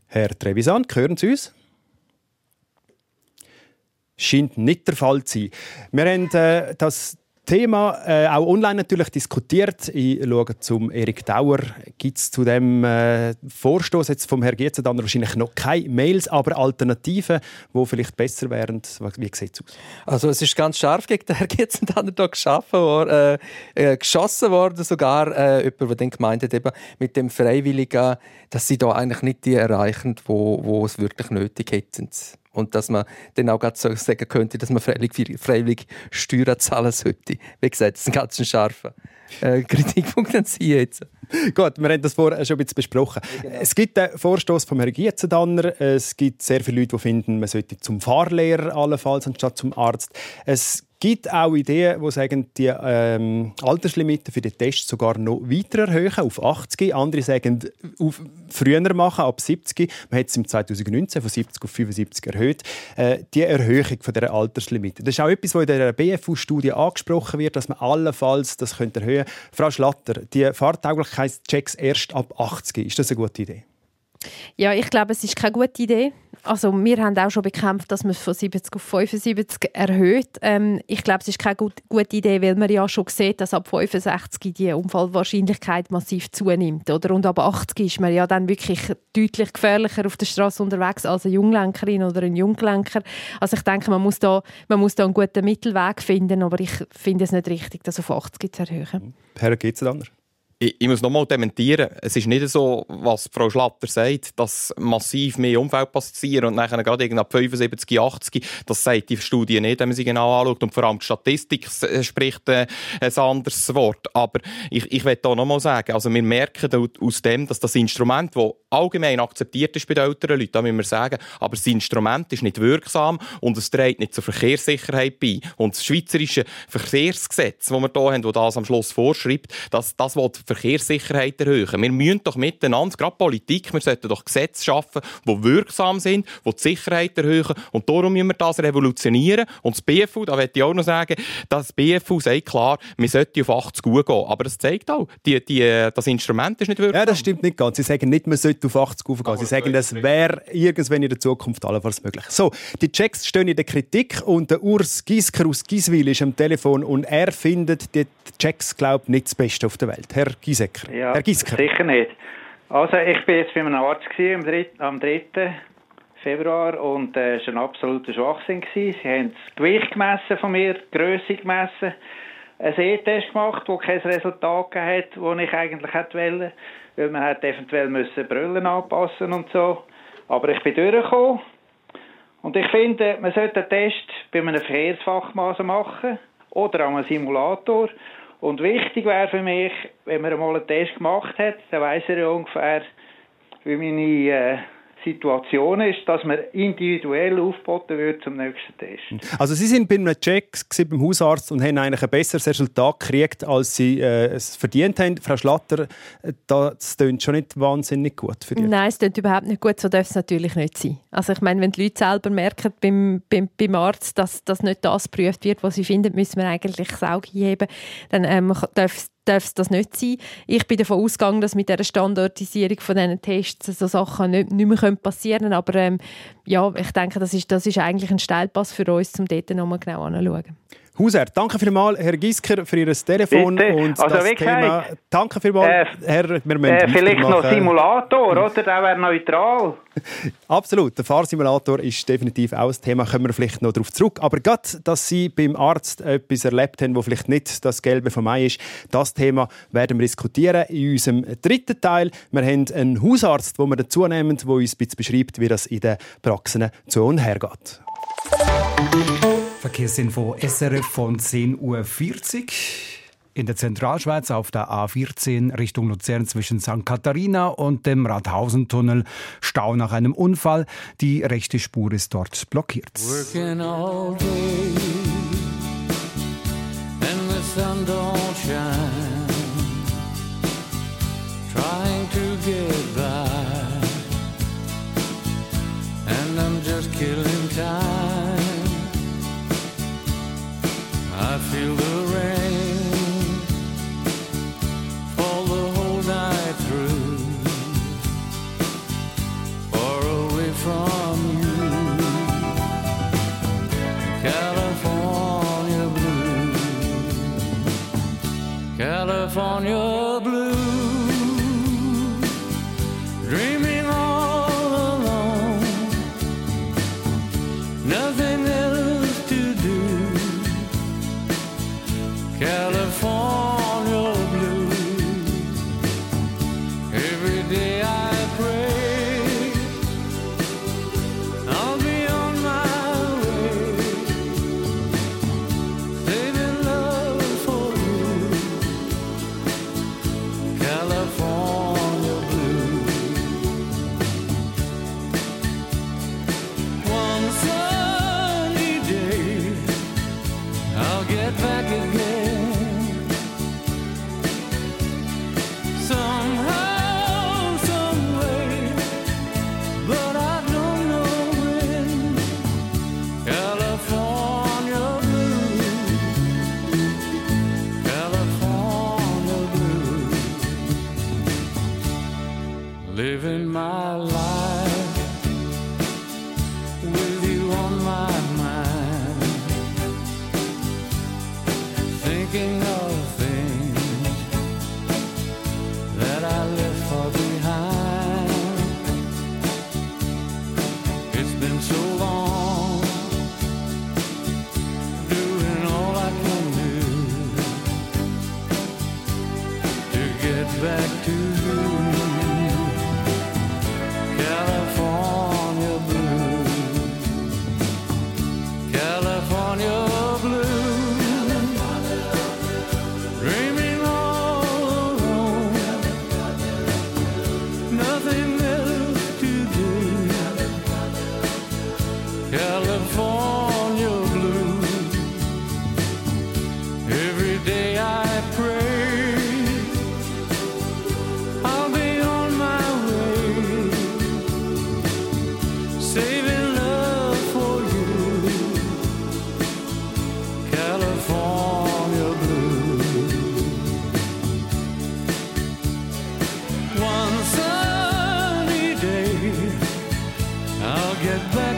Herr Trevisan, hören Sie uns? Scheint nicht der Fall zu sein. Wir haben äh, das Thema äh, auch online natürlich diskutiert. Ich schaue zum Erik Dauer. Gibt es zu dem äh, Vorstoß jetzt vom Herrn Gietze dann wahrscheinlich noch keine Mails, aber Alternativen, die vielleicht besser wären? Wie sieht es aus? Also es ist ganz scharf gegen den Herrn Gitzendanner da geschaffen worden, äh, äh, geschossen worden sogar äh, jemand, der dann gemeint hat, eben mit dem Freiwilligen, dass sie da eigentlich nicht die erreichen, wo, wo es wirklich nötig hätten. Und dass man dann auch so sagen könnte, dass man freiwillig, freiwillig Steuern zahlen sollte. Wie gesagt, das ist ein ganz scharfer äh, Kritikpunkt an Sie jetzt. Gut, wir haben das vorher schon ein bisschen besprochen. Es gibt den Vorstoß vom Herrn Gietzendanner. Es gibt sehr viele Leute, die finden, man sollte zum Fahrlehrer allenfalls anstatt zum Arzt. Es gibt auch Ideen, die sagen, die ähm, Alterslimite für die Tests sogar noch weiter erhöhen, auf 80. Andere sagen, auf früher machen, ab 70. Man hat es im 2019 von 70 auf 75 erhöht. Äh, die Erhöhung von dieser Alterslimite. Das ist auch etwas, was in der BFU-Studie angesprochen wird, dass man allenfalls das könnte erhöhen. Frau Schlatter, die Fahrtauglichkeitschecks erst ab 80. Ist das eine gute Idee? Ja, ich glaube, es ist keine gute Idee. Also wir haben auch schon bekämpft, dass man es von 70 auf 75 erhöht. Ähm, ich glaube, es ist keine gut, gute Idee, weil man ja schon sieht, dass ab 65 die Unfallwahrscheinlichkeit massiv zunimmt. Oder? Und ab 80 ist man ja dann wirklich deutlich gefährlicher auf der Straße unterwegs als eine Junglenkerin oder ein Junglenker. Also ich denke, man muss da, man muss da einen guten Mittelweg finden, aber ich finde es nicht richtig, das auf 80 zu erhöhen. Herr Gitzendanner? Ich, ich muss nochmal dementieren. Es ist nicht so, was Frau Schlatter sagt, dass massiv mehr Unfälle passieren und nachher gerade ab 75, 80. Das sagt die Studie nicht, wenn man sie genau anschaut. Und vor allem die Statistik s- spricht äh, ein anderes Wort. Aber ich, ich will da nochmal sagen, also wir merken aus dem, dass das Instrument, das allgemein akzeptiert ist bei den älteren Leuten, da müssen wir sagen, aber das Instrument ist nicht wirksam und es trägt nicht zur Verkehrssicherheit bei. Und das schweizerische Verkehrsgesetz, das wir hier haben, das das am Schluss vorschreibt, das, das will Verkehrssicherheit erhöhen. Wir müssen doch miteinander, gerade Politik, wir sollten doch Gesetze schaffen, die wirksam sind, die die Sicherheit erhöhen. Und darum müssen wir das revolutionieren. Und das BFU, da möchte ich auch noch sagen, das BFU sagt klar, wir sollten auf 80 gut gehen. Aber das zeigt auch, die, die, das Instrument ist nicht wirksam. Ja, das stimmt nicht ganz. Sie sagen nicht, man sollte auf 80 aufgehen. Sie sagen, das wäre irgendwann in der Zukunft allenfalls möglich. So, die Checks stehen in der Kritik und der Urs Giesker aus Giswil ist am Telefon und er findet die Checks, glaube ich, nicht das Beste auf der Welt. Herr Giesecker. Ja, Herr Giesker. sicher nicht. Also ich bin jetzt bei einem Arzt gewesen, am, 3, am 3. Februar und äh, es war ein absoluter Schwachsinn. Gewesen. Sie haben das Gewicht gemessen von mir, die Grösse gemessen, einen E-Test gemacht, der kein Resultat gegeben hat, das ich eigentlich hätte wollen, weil man hätte eventuell müssen Brüllen anpassen und so. Aber ich bin durchgekommen und ich finde, man sollte einen Test bei einem Verkehrsfachmaßen machen oder an einem Simulator. Und wichtig wäre für mich, wenn man einmal einen Test gemacht hat, dann weiss er ja ungefähr, wie meine äh, Situation ist, dass man individuell aufgeboten wird zum nächsten Test. Also Sie sind bei einem Check beim Hausarzt und haben eigentlich ein besseres Resultat gekriegt, als Sie äh, es verdient haben. Frau Schlatter, äh, das klingt schon nicht wahnsinnig gut für dich. Nein, es klingt überhaupt nicht gut. So darf es natürlich nicht sein. Also ich meine, wenn die Leute selber merken beim, beim, beim Arzt, dass, dass nicht das geprüft wird, was sie finden, müssen wir eigentlich das Auge heben. Dann ähm, darf es darf es das nicht sein. Ich bin davon ausgegangen, dass mit der Standardisierung von diesen Tests so Sachen nicht, nicht mehr passieren können. Aber ähm, ja, ich denke, das ist, das ist eigentlich ein Steilpass für uns, um dort nochmal genau anzuschauen. Hausarzt, danke vielmals, Herr Gisker, für Ihr Telefon Bitte. und Also, das wie gesagt, Thema. Danke vielmals, Herr. Wir müssen Äh, vielleicht noch. Simulator, oder? Der wäre neutral. Absolut, der Fahrsimulator ist definitiv auch ein Thema, kommen wir vielleicht noch darauf zurück. Aber gerade, dass Sie beim Arzt etwas erlebt haben, wo vielleicht nicht das Gelbe vom Ei ist, das Thema werden wir diskutieren in unserem dritten Teil. Wir haben einen Hausarzt, wo wir dazu nehmen, der uns ein bisschen beschreibt, wie das in den Praxen zu und her geht. Verkehrsinfo SRF von 10.40 Uhr. In der Zentralschweiz auf der A14 Richtung Luzern zwischen St. Katharina und dem Rathausentunnel. Stau nach einem Unfall. Die rechte Spur ist dort blockiert. And the sun don't shine.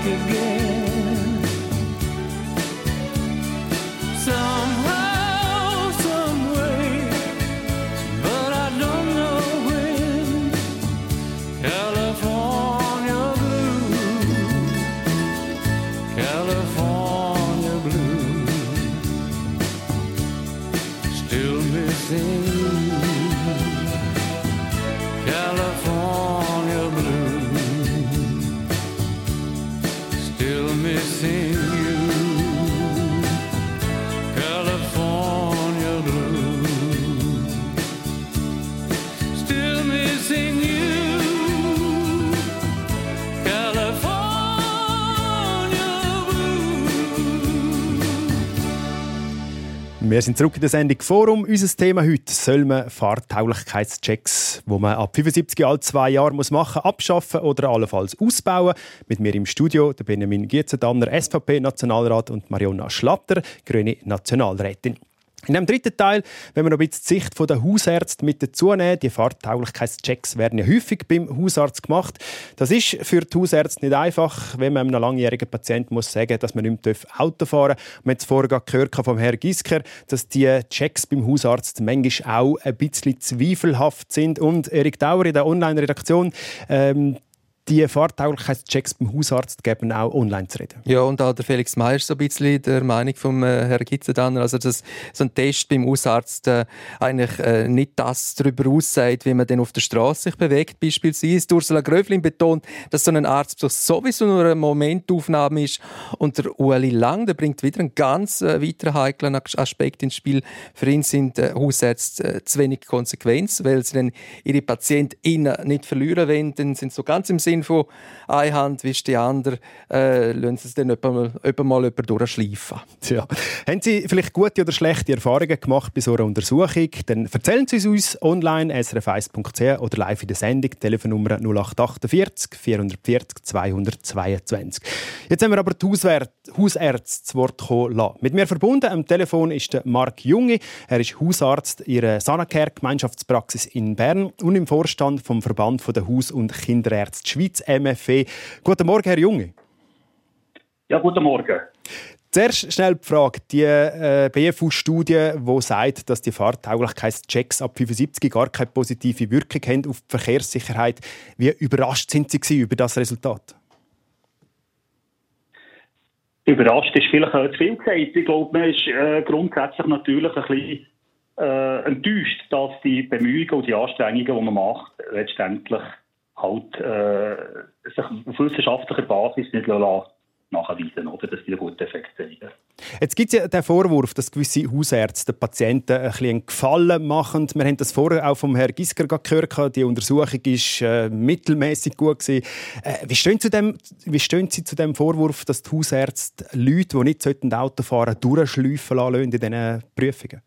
again. Wir sind zurück in der Sendung Forum. Unser Thema heute soll man Fahrtauglichkeitschecks, wo man ab 75 alle zwei Jahre muss machen, abschaffen oder allenfalls ausbauen. Mit mir im Studio der Benjamin Gietzendanner, SVP-Nationalrat und Mariona Schlatter, grüne Nationalrätin. In dem dritten Teil, wenn wir noch ein bisschen die Sicht der Hausärzte mit dazu nehmen, die Fahrtauglichkeitschecks werden ja häufig beim Hausarzt gemacht. Das ist für die Hausärzte nicht einfach, wenn man einem langjährigen Patienten muss sagen dass man nicht mehr Auto fahren darf. Wir haben es vorher gehört vom Herrn Gisker, dass die Checks beim Hausarzt manchmal auch ein bisschen zweifelhaft sind. Und Erik Dauer in der Online-Redaktion, ähm, die Fahrtauglichkeitschecks beim Hausarzt geben auch online zu reden. Ja, und auch der Felix Meyer ist so ein bisschen der Meinung vom äh, Herrn Gitzendanner, also dass so ein Test beim Hausarzt äh, eigentlich äh, nicht das darüber aussagt, wie man dann auf der Straße sich bewegt, beispielsweise. Die Ursula Gröflin betont, dass so ein Arztbesuch sowieso nur eine Momentaufnahme ist und der Ueli Lang, der bringt wieder einen ganz äh, weiteren heiklen Aspekt ins Spiel. Für ihn sind äh, Hausärzte äh, zu wenig Konsequenz, weil sie dann ihre PatientInnen nicht verlieren wollen, dann sind so ganz im Sinn von «eine Hand wischt die andere», äh, lassen sie es dann etwa mal, etwa mal jemand durchschleifen. Ja. Haben Sie vielleicht gute oder schlechte Erfahrungen gemacht bei so einer Untersuchung? Dann erzählen Sie es uns online srf1.ch oder live in der Sendung, Telefonnummer 0848 440 222. Jetzt haben wir aber die Hauswert, Hausärzte zu Wort kommen lassen. Mit mir verbunden am Telefon ist der Marc Junge. Er ist Hausarzt Ihrer Sanacare Gemeinschaftspraxis in Bern und im Vorstand vom Verband der Haus- und Kinderärzte Schweiz MFE. Guten Morgen, Herr Junge. Ja, guten Morgen. Zuerst schnell die Frage. Die äh, BFU-Studie, die sagt, dass die Fahrtauglichkeitschecks ab 75 gar keine positive Wirkung haben auf die Verkehrssicherheit. Wie überrascht sind Sie über das Resultat? Überrascht ist vielleicht zu viel gesagt. Ich glaube, man ist äh, grundsätzlich natürlich ein bisschen äh, enttäuscht, dass die Bemühungen und die Anstrengungen, die man macht, letztendlich halt äh, sich auf wissenschaftlicher Basis nicht nachweisen, oder? dass die einen guten Effekt zeigen. Jetzt gibt es ja den Vorwurf, dass gewisse Hausärzte Patienten ein bisschen einen Gefallen machen. Wir haben das vorher auch vom Herrn Gisker gehört. Die Untersuchung war äh, mittelmäßig gut. Gewesen. Äh, wie, stehen zu dem, wie stehen Sie zu dem Vorwurf, dass die Hausärzte Leute, die nicht Auto fahren sollten, durchschleifen lassen in diesen Prüfungen?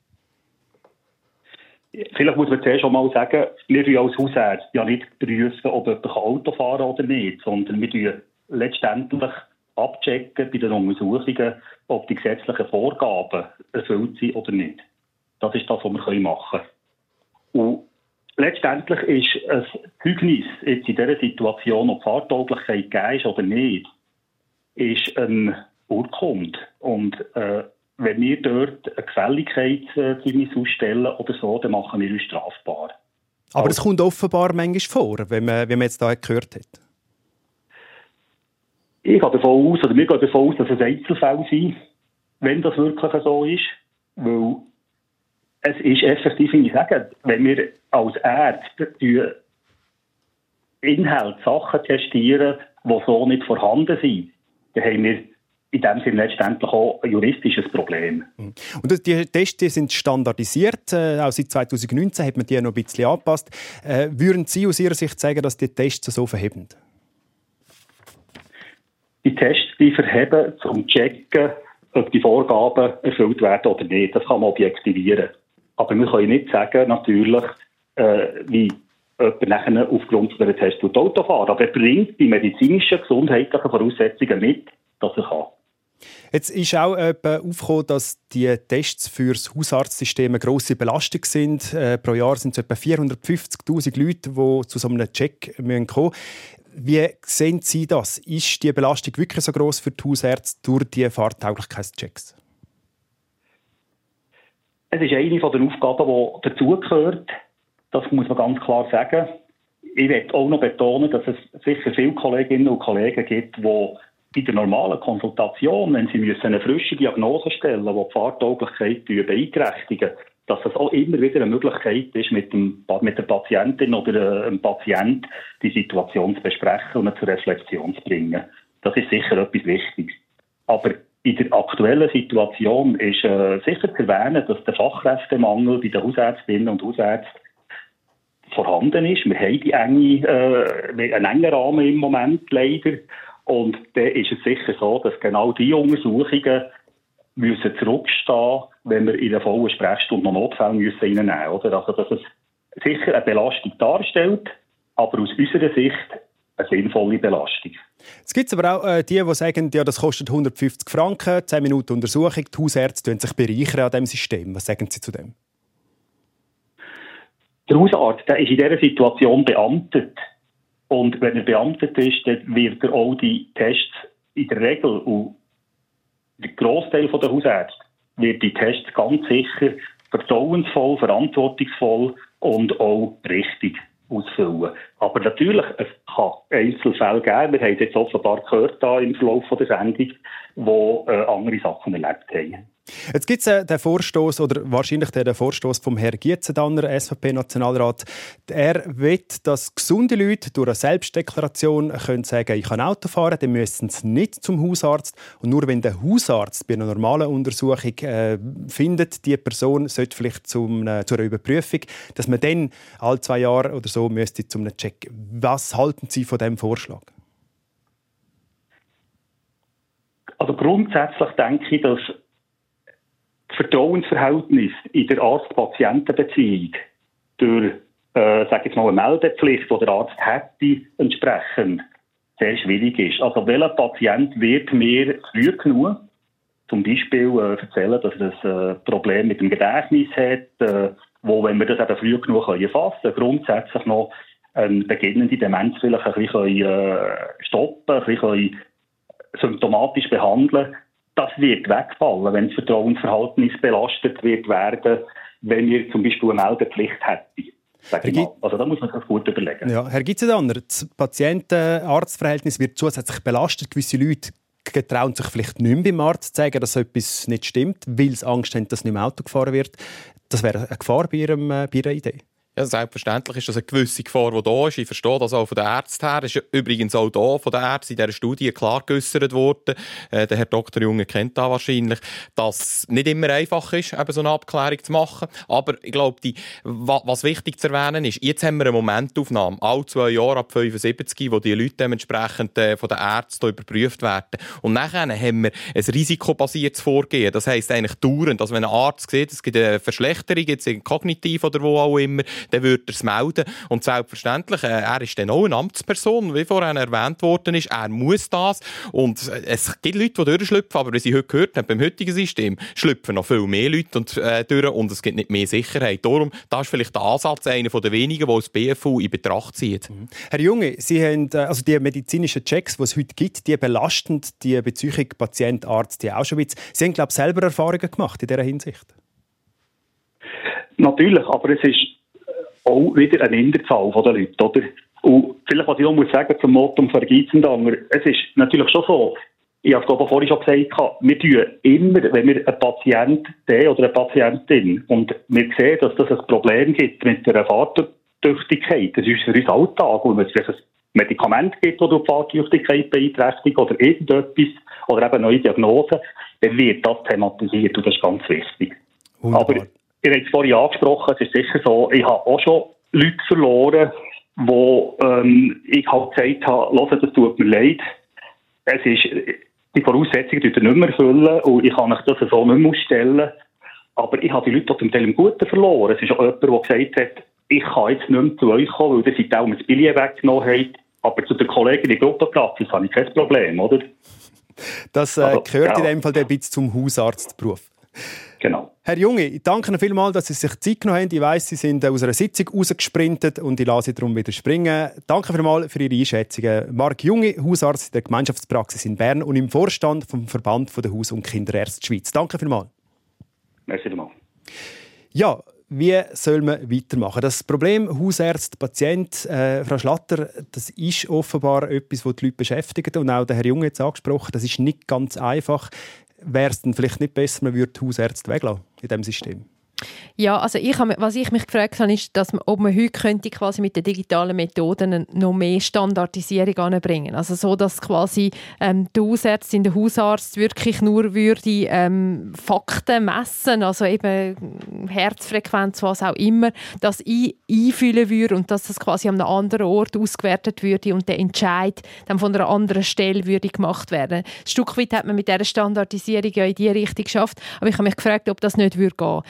Vielleicht muss man zuerst schon mal sagen, wir tun als Hausärzte ja nicht prüfen, ob jemand Auto fahren kann oder nicht, sondern wir tun letztendlich abchecken bei den Untersuchungen, ob die gesetzlichen Vorgaben erfüllt sind oder nicht. Das ist das, was wir machen können. Und letztendlich ist ein Zeugnis jetzt in dieser Situation, ob Fahrtauglichkeit gegeben ist oder nicht, ist eine Urkunde. Und äh, wenn wir dort ein Gefälligkeitszeugnis ausstellen oder so, dann machen wir uns strafbar. Aber es kommt offenbar manchmal vor, wenn man, wenn man jetzt da gehört hat. Ich gehe davon aus, oder wir gehen davon aus, dass es Einzelfälle sind, wenn das wirklich so ist. Weil es ist effektiv, wie ich sage, wenn wir als Ärzte Inhalte, Sachen testieren, die so nicht vorhanden sind, dann haben wir in dem Sinne letztendlich auch ein juristisches Problem. Und die Tests die sind standardisiert. Äh, auch seit 2019 hat man die noch ein bisschen angepasst. Äh, würden Sie aus Ihrer Sicht sagen, dass die Tests so verheben? Die Tests die verheben, um zu checken, ob die Vorgaben erfüllt werden oder nicht. Das kann man objektivieren. Aber wir können nicht sagen, natürlich, äh, wie jemand nachher aufgrund von einer Test Auto fahren. Aber er bringt die medizinischen, gesundheitlichen Voraussetzungen mit, dass er kann. Jetzt ist auch aufgekommen, dass die Tests für das Hausarztsystem eine grosse Belastung sind. Äh, pro Jahr sind es etwa 450'000 Leute, die zu so einem Check kommen müssen. Wie sehen Sie das? Ist die Belastung wirklich so groß für die Hausärzte durch die Fahrtauglichkeitschecks? Es ist eine der Aufgaben, die dazugehört. Das muss man ganz klar sagen. Ich möchte auch noch betonen, dass es sicher viele Kolleginnen und Kollegen gibt, die bei der normalen Konsultation, wenn sie müssen eine frische Diagnose stellen müssen, die die Fahrtauglichkeit beeinträchtigen, dass das auch immer wieder eine Möglichkeit ist, mit, dem, mit der Patientin oder dem Patient die Situation zu besprechen und zur Reflexion zu bringen. Das ist sicher etwas Wichtiges. Aber in der aktuellen Situation ist äh, sicher zu erwähnen, dass der Fachkräftemangel bei den Hausärztinnen und Hausärzten vorhanden ist. Wir haben die enge, äh, einen engen Rahmen im Moment leider. Und dann ist es sicher so, dass genau die Untersuchungen müssen zurückstehen, wenn wir in einer vollen Sprechstunde noch Notfälle müssen reinnehmen müssen. Oder? Also, dass es sicher eine Belastung darstellt, aber aus unserer Sicht eine sinnvolle Belastung. Es gibt aber auch äh, die, die sagen, ja, das kostet 150 Franken, 10 Minuten Untersuchung, die Hausärzte tun sich bereichern an diesem System. Was sagen Sie zu dem? Der Hausarzt der ist in dieser Situation beamtet. Und wenn er beamtet ist, dann wird er auch die Tests in der Regel, und der Großteil der Hausärzte, wird die Tests ganz sicher vertrauensvoll, verantwortungsvoll und auch richtig ausfüllen. Aber natürlich, es kann Einzelfälle geben, wir haben es jetzt offenbar gehört da im Verlauf der Sendung, wo äh, andere Sachen erlebt haben. Jetzt gibt es äh, den Vorstoß oder wahrscheinlich den Vorstoß vom Herrn Gietzendanner, SVP-Nationalrat. Er will, dass gesunde Leute durch eine Selbstdeklaration können sagen, ich kann Auto fahren, dann müssen sie nicht zum Hausarzt. Und nur wenn der Hausarzt bei einer normalen Untersuchung äh, findet, die Person sollte vielleicht zum, äh, zu einer Überprüfung, dass man dann alle zwei Jahre oder so müsste zum Check. Was halten Sie von dem Vorschlag? Also grundsätzlich denke ich, dass das Vertrauensverhältnis in der Arzt-Patienten-Beziehung durch, äh, sage jetzt mal, eine Meldepflicht, die der Arzt hätte, entsprechend sehr schwierig ist. Also welcher Patient wird mir früh genug zum Beispiel äh, erzählen, dass er ein äh, Problem mit dem Gedächtnis hat, äh, wo, wenn wir das eben früh genug können erfassen können, grundsätzlich noch eine beginnende Demenz vielleicht ein bisschen äh, stoppen, ein bisschen symptomatisch behandeln. Das wird wegfallen, wenn das Vertrauensverhältnis belastet wird werden, wenn wir zum Beispiel eine Meldepflicht hätten. Also da muss man sich gut überlegen. Ja, Herr Gitzendanner, das Patienten-Arzt-Verhältnis wird zusätzlich belastet. Gewisse Leute getrauen sich vielleicht nicht mehr beim Arzt zu sagen, dass etwas nicht stimmt, weil sie Angst haben, dass nicht mehr Auto gefahren wird. Das wäre eine Gefahr bei, ihrem, äh, bei Ihrer Idee. Ja, selbstverständlich ist das eine gewisse Gefahr, die da ist. Ich verstehe das auch von den Ärzten her. Es ist übrigens auch da von den Ärzten in dieser Studie klar geäussert worden. Äh, der Herr Dr. Junge kennt da wahrscheinlich, dass es nicht immer einfach ist, eben so eine Abklärung zu machen. Aber ich glaube, die, wa, was wichtig zu erwähnen ist, jetzt haben wir eine Momentaufnahme, alle zwei Jahre ab 75, wo die Leute dementsprechend äh, von den Ärzten überprüft werden. Und nachher haben wir ein risikobasiertes Vorgehen. Das heisst eigentlich dauernd, dass wenn ein Arzt sieht, es gibt eine Verschlechterung, jetzt kognitiv oder wo auch immer, dann würde er es melden. Und selbstverständlich, äh, er ist dann auch eine Amtsperson, wie vorhin erwähnt worden ist. Er muss das. Und äh, es gibt Leute, die durchschlüpfen, aber wie Sie heute gehört haben, beim heutigen System schlüpfen noch viel mehr Leute und, äh, durch und es gibt nicht mehr Sicherheit. Darum, da ist vielleicht der Ansatz einer der wenigen, der das BFU in Betracht zieht. Herr Junge, Sie haben äh, also die medizinischen Checks, die es heute gibt, die belasten die Beziehung Patient-Arzt die auch schon ein bisschen. Sie haben, glaube ich, selber Erfahrungen gemacht in dieser Hinsicht. Natürlich, aber es ist auch wieder eine Minderzahl von den Leuten, oder? Und vielleicht, was ich auch muss sagen zum Motto von Geizendanger, es ist natürlich schon so, ich habe es vorhin schon gesagt, wir tun immer, wenn wir einen Patient oder eine Patientin und wir sehen, dass das ein Problem gibt mit der Fahrtüchtigkeit, das ist für uns Alltag, wenn es ein Medikament gibt, das die Fahrtüchtigkeit beeinträchtigt oder irgendetwas, oder eben neue Diagnosen, dann wird das thematisiert und das ist ganz wichtig. Aber ihr habt es vorhin angesprochen, es ist sicher so, ich habe auch schon Leute verloren, wo ähm, ich halt gesagt habe, «Hört, das tut mir leid, es ist, die Voraussetzungen tut ihr nicht mehr erfüllen und ich kann euch das so nicht mehr ausstellen. Aber ich habe die Leute auch zum Teil im Guten verloren. Es ist auch jemand, der gesagt hat, ich kann jetzt nicht mehr zu euch kommen, weil ihr seid auch das Billett weggenommen habt. Aber zu der Kollegin in der Gruppenpraxis habe ich kein Problem, oder? Das äh, Also, gehört in ja. dem Fall ein bisschen zum Hausarztberuf. Genau. Herr Junge, ich danke Ihnen vielmals, dass Sie sich Zeit genommen haben. Ich weiss, Sie sind aus einer Sitzung rausgesprintet und ich lasse Sie darum wieder springen. Danke vielmals für Ihre Einschätzungen. Marc Junge, Hausarzt in der Gemeinschaftspraxis in Bern und im Vorstand vom Verband der Haus- und Kinderärzte Schweiz. Danke vielmals. Merci vielmals. Ja, wie soll man weitermachen? Das Problem Hausarzt, Patient, äh, Frau Schlatter, das ist offenbar etwas, das die Leute beschäftigt. Und auch der Herr Junge hat es angesprochen, das ist nicht ganz einfach. Wäre es dann vielleicht nicht besser, man würde Hausärzte weglassen in diesem System? Ja, also ich habe, was ich mich gefragt habe, ist, dass man, ob man heute könnte quasi mit den digitalen Methoden noch mehr Standardisierung anbringen. Also so, dass quasi ähm, die Hausärztin, der Hausarzt wirklich nur würde ähm, Fakten messen, also eben Herzfrequenz, was auch immer, das ein, einfühlen würde und dass das quasi an einem anderen Ort ausgewertet würde und der Entscheid dann von einer anderen Stelle würde gemacht werden. Ein Stück weit hat man mit dieser Standardisierung ja in die Richtung geschafft, aber ich habe mich gefragt, ob das nicht würde gehen.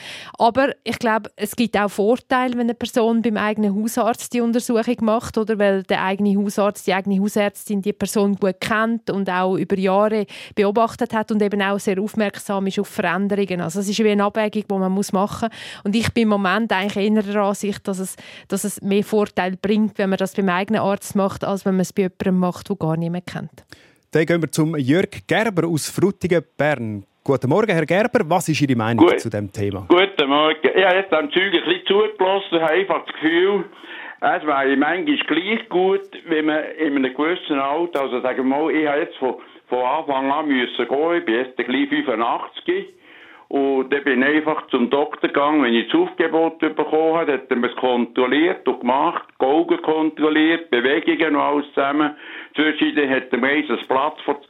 Aber ich glaube, es gibt auch Vorteile, wenn eine Person beim eigenen Hausarzt die Untersuchung macht, oder weil der eigene Hausarzt, die eigene Hausärztin die Person gut kennt und auch über Jahre beobachtet hat und eben auch sehr aufmerksam ist auf Veränderungen. Also es ist wie eine Abwägung, die man muss machen muss. Und ich bin im Moment eigentlich eher der Ansicht, dass es, dass es mehr Vorteile bringt, wenn man das beim eigenen Arzt macht, als wenn man es bei jemandem macht, der gar niemand kennt. Dann gehen wir zum Jörg Gerber aus Frutigen, Bern. Guten Morgen, Herr Gerber. Was ist Ihre Meinung Gut. zu dem Thema? Guten Morgen. Ich habe jetzt am Zeug ein bisschen zugelassen, habe einfach das Gefühl, es wäre manchmal gleich gut, wenn man in einem gewissen Alter, also sagen wir mal, ich habe jetzt von, von Anfang an müssen gehen, ich bin jetzt gleich 85 und dann bin ich einfach zum Doktor gegangen, wenn ich das Aufgebot bekommen habe, hat er mir es kontrolliert und gemacht, die Augen kontrolliert, Bewegungen und alles zusammen. Zwischendurch hat er mir ein vor, vor,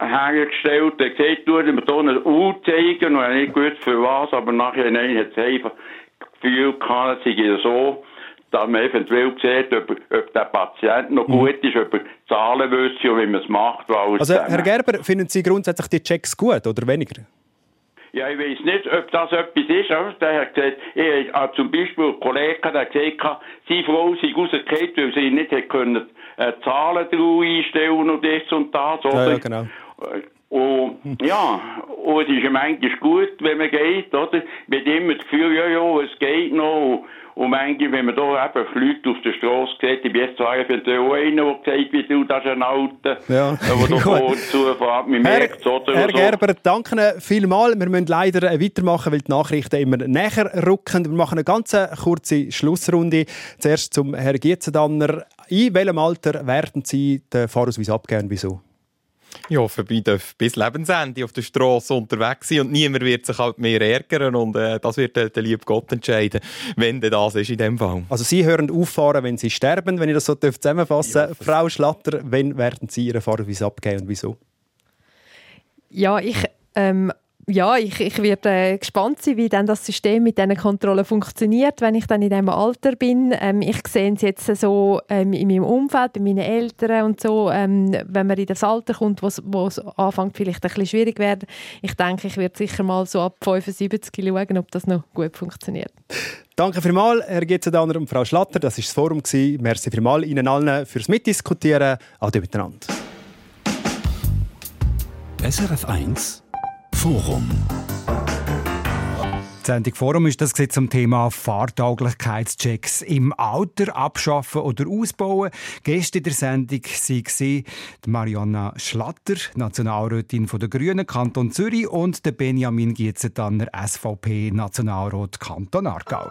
hergestellt, er hat gesagt, du mir hier eine U zeigen und ich nicht gewusst für was, aber nachher nein, hat es einfach das Gefühl gehabt, es sei so, dass man eventuell sieht, ob, ob der Patient noch gut ist, ob er Zahlen wüsste und wie man es macht. Also. Herr Gerber, finden Sie grundsätzlich die Checks gut oder weniger? Ja, ich weiß nicht, ob das etwas ist. aber Der hat gesagt, ich habe zum Beispiel einen Kollegen, der hat gesagt, seine Frau sei rausgekehrt, weil sie nicht hat können, äh, Zahlen drauf einstellen und das und das. Ja, Oder? ja, genau. Und, ja, und es ist ja manchmal gut, wenn man geht, oder? Mit immer das Gefühl, ja, ja, es geht noch. Und manchmal, wenn man da eben Leute auf der Straße sieht, ich bin jetzt zwar eventuell auch einer, der gesagt wie du, das ist ein Alter, Ja. der da Gut. vor zufährt, man merkt oder? Herr so. Gerber, danke Ihnen vielmals. Wir müssen leider äh, weitermachen, weil die Nachrichten immer näher rücken. Wir machen eine ganz äh, kurze Schlussrunde. Zuerst zum Herrn Gietzendanner. In welchem Alter werden Sie den Fahrausweis abgeben? Wieso? Ja, vorbei darf bis Lebensende auf der Straße unterwegs sein und niemand wird sich halt mehr ärgern und äh, das wird äh, der liebe Gott entscheiden, wenn denn das ist in dem Fall. Also Sie hören auffahren, wenn Sie sterben, wenn ich das so zusammenfassen darf. Frau Schlatter, wann werden Sie Ihren Fahrausweis abgeben und wieso? Ja, ich, ähm, ja, ich, ich werde äh, gespannt sein, wie dann das System mit diesen Kontrollen funktioniert, wenn ich dann in diesem Alter bin. Ähm, ich sehe es jetzt so ähm, in meinem Umfeld, bei meinen Eltern und so, ähm, wenn man in das Alter kommt, wo es anfängt vielleicht ein bisschen schwierig werden. Ich denke, ich werde sicher mal so ab 75 schauen, ob das noch gut funktioniert. Danke vielmals, Herr Gietzendanner und Frau Schlatter. Das war das Forum. gewesen. Merci vielmals Ihnen allen fürs Mitdiskutieren. Ade miteinander. SRF 1 Forum. Die Sendung Forum ist das zum Thema Fahrtauglichkeitschecks im Alter abschaffen oder ausbauen. Gäste der Sendung waren Marianna Schlatter, Nationalrätin der Grünen Kanton Zürich und Benjamin Gietzentanner, SVP Nationalrat Kanton Aargau.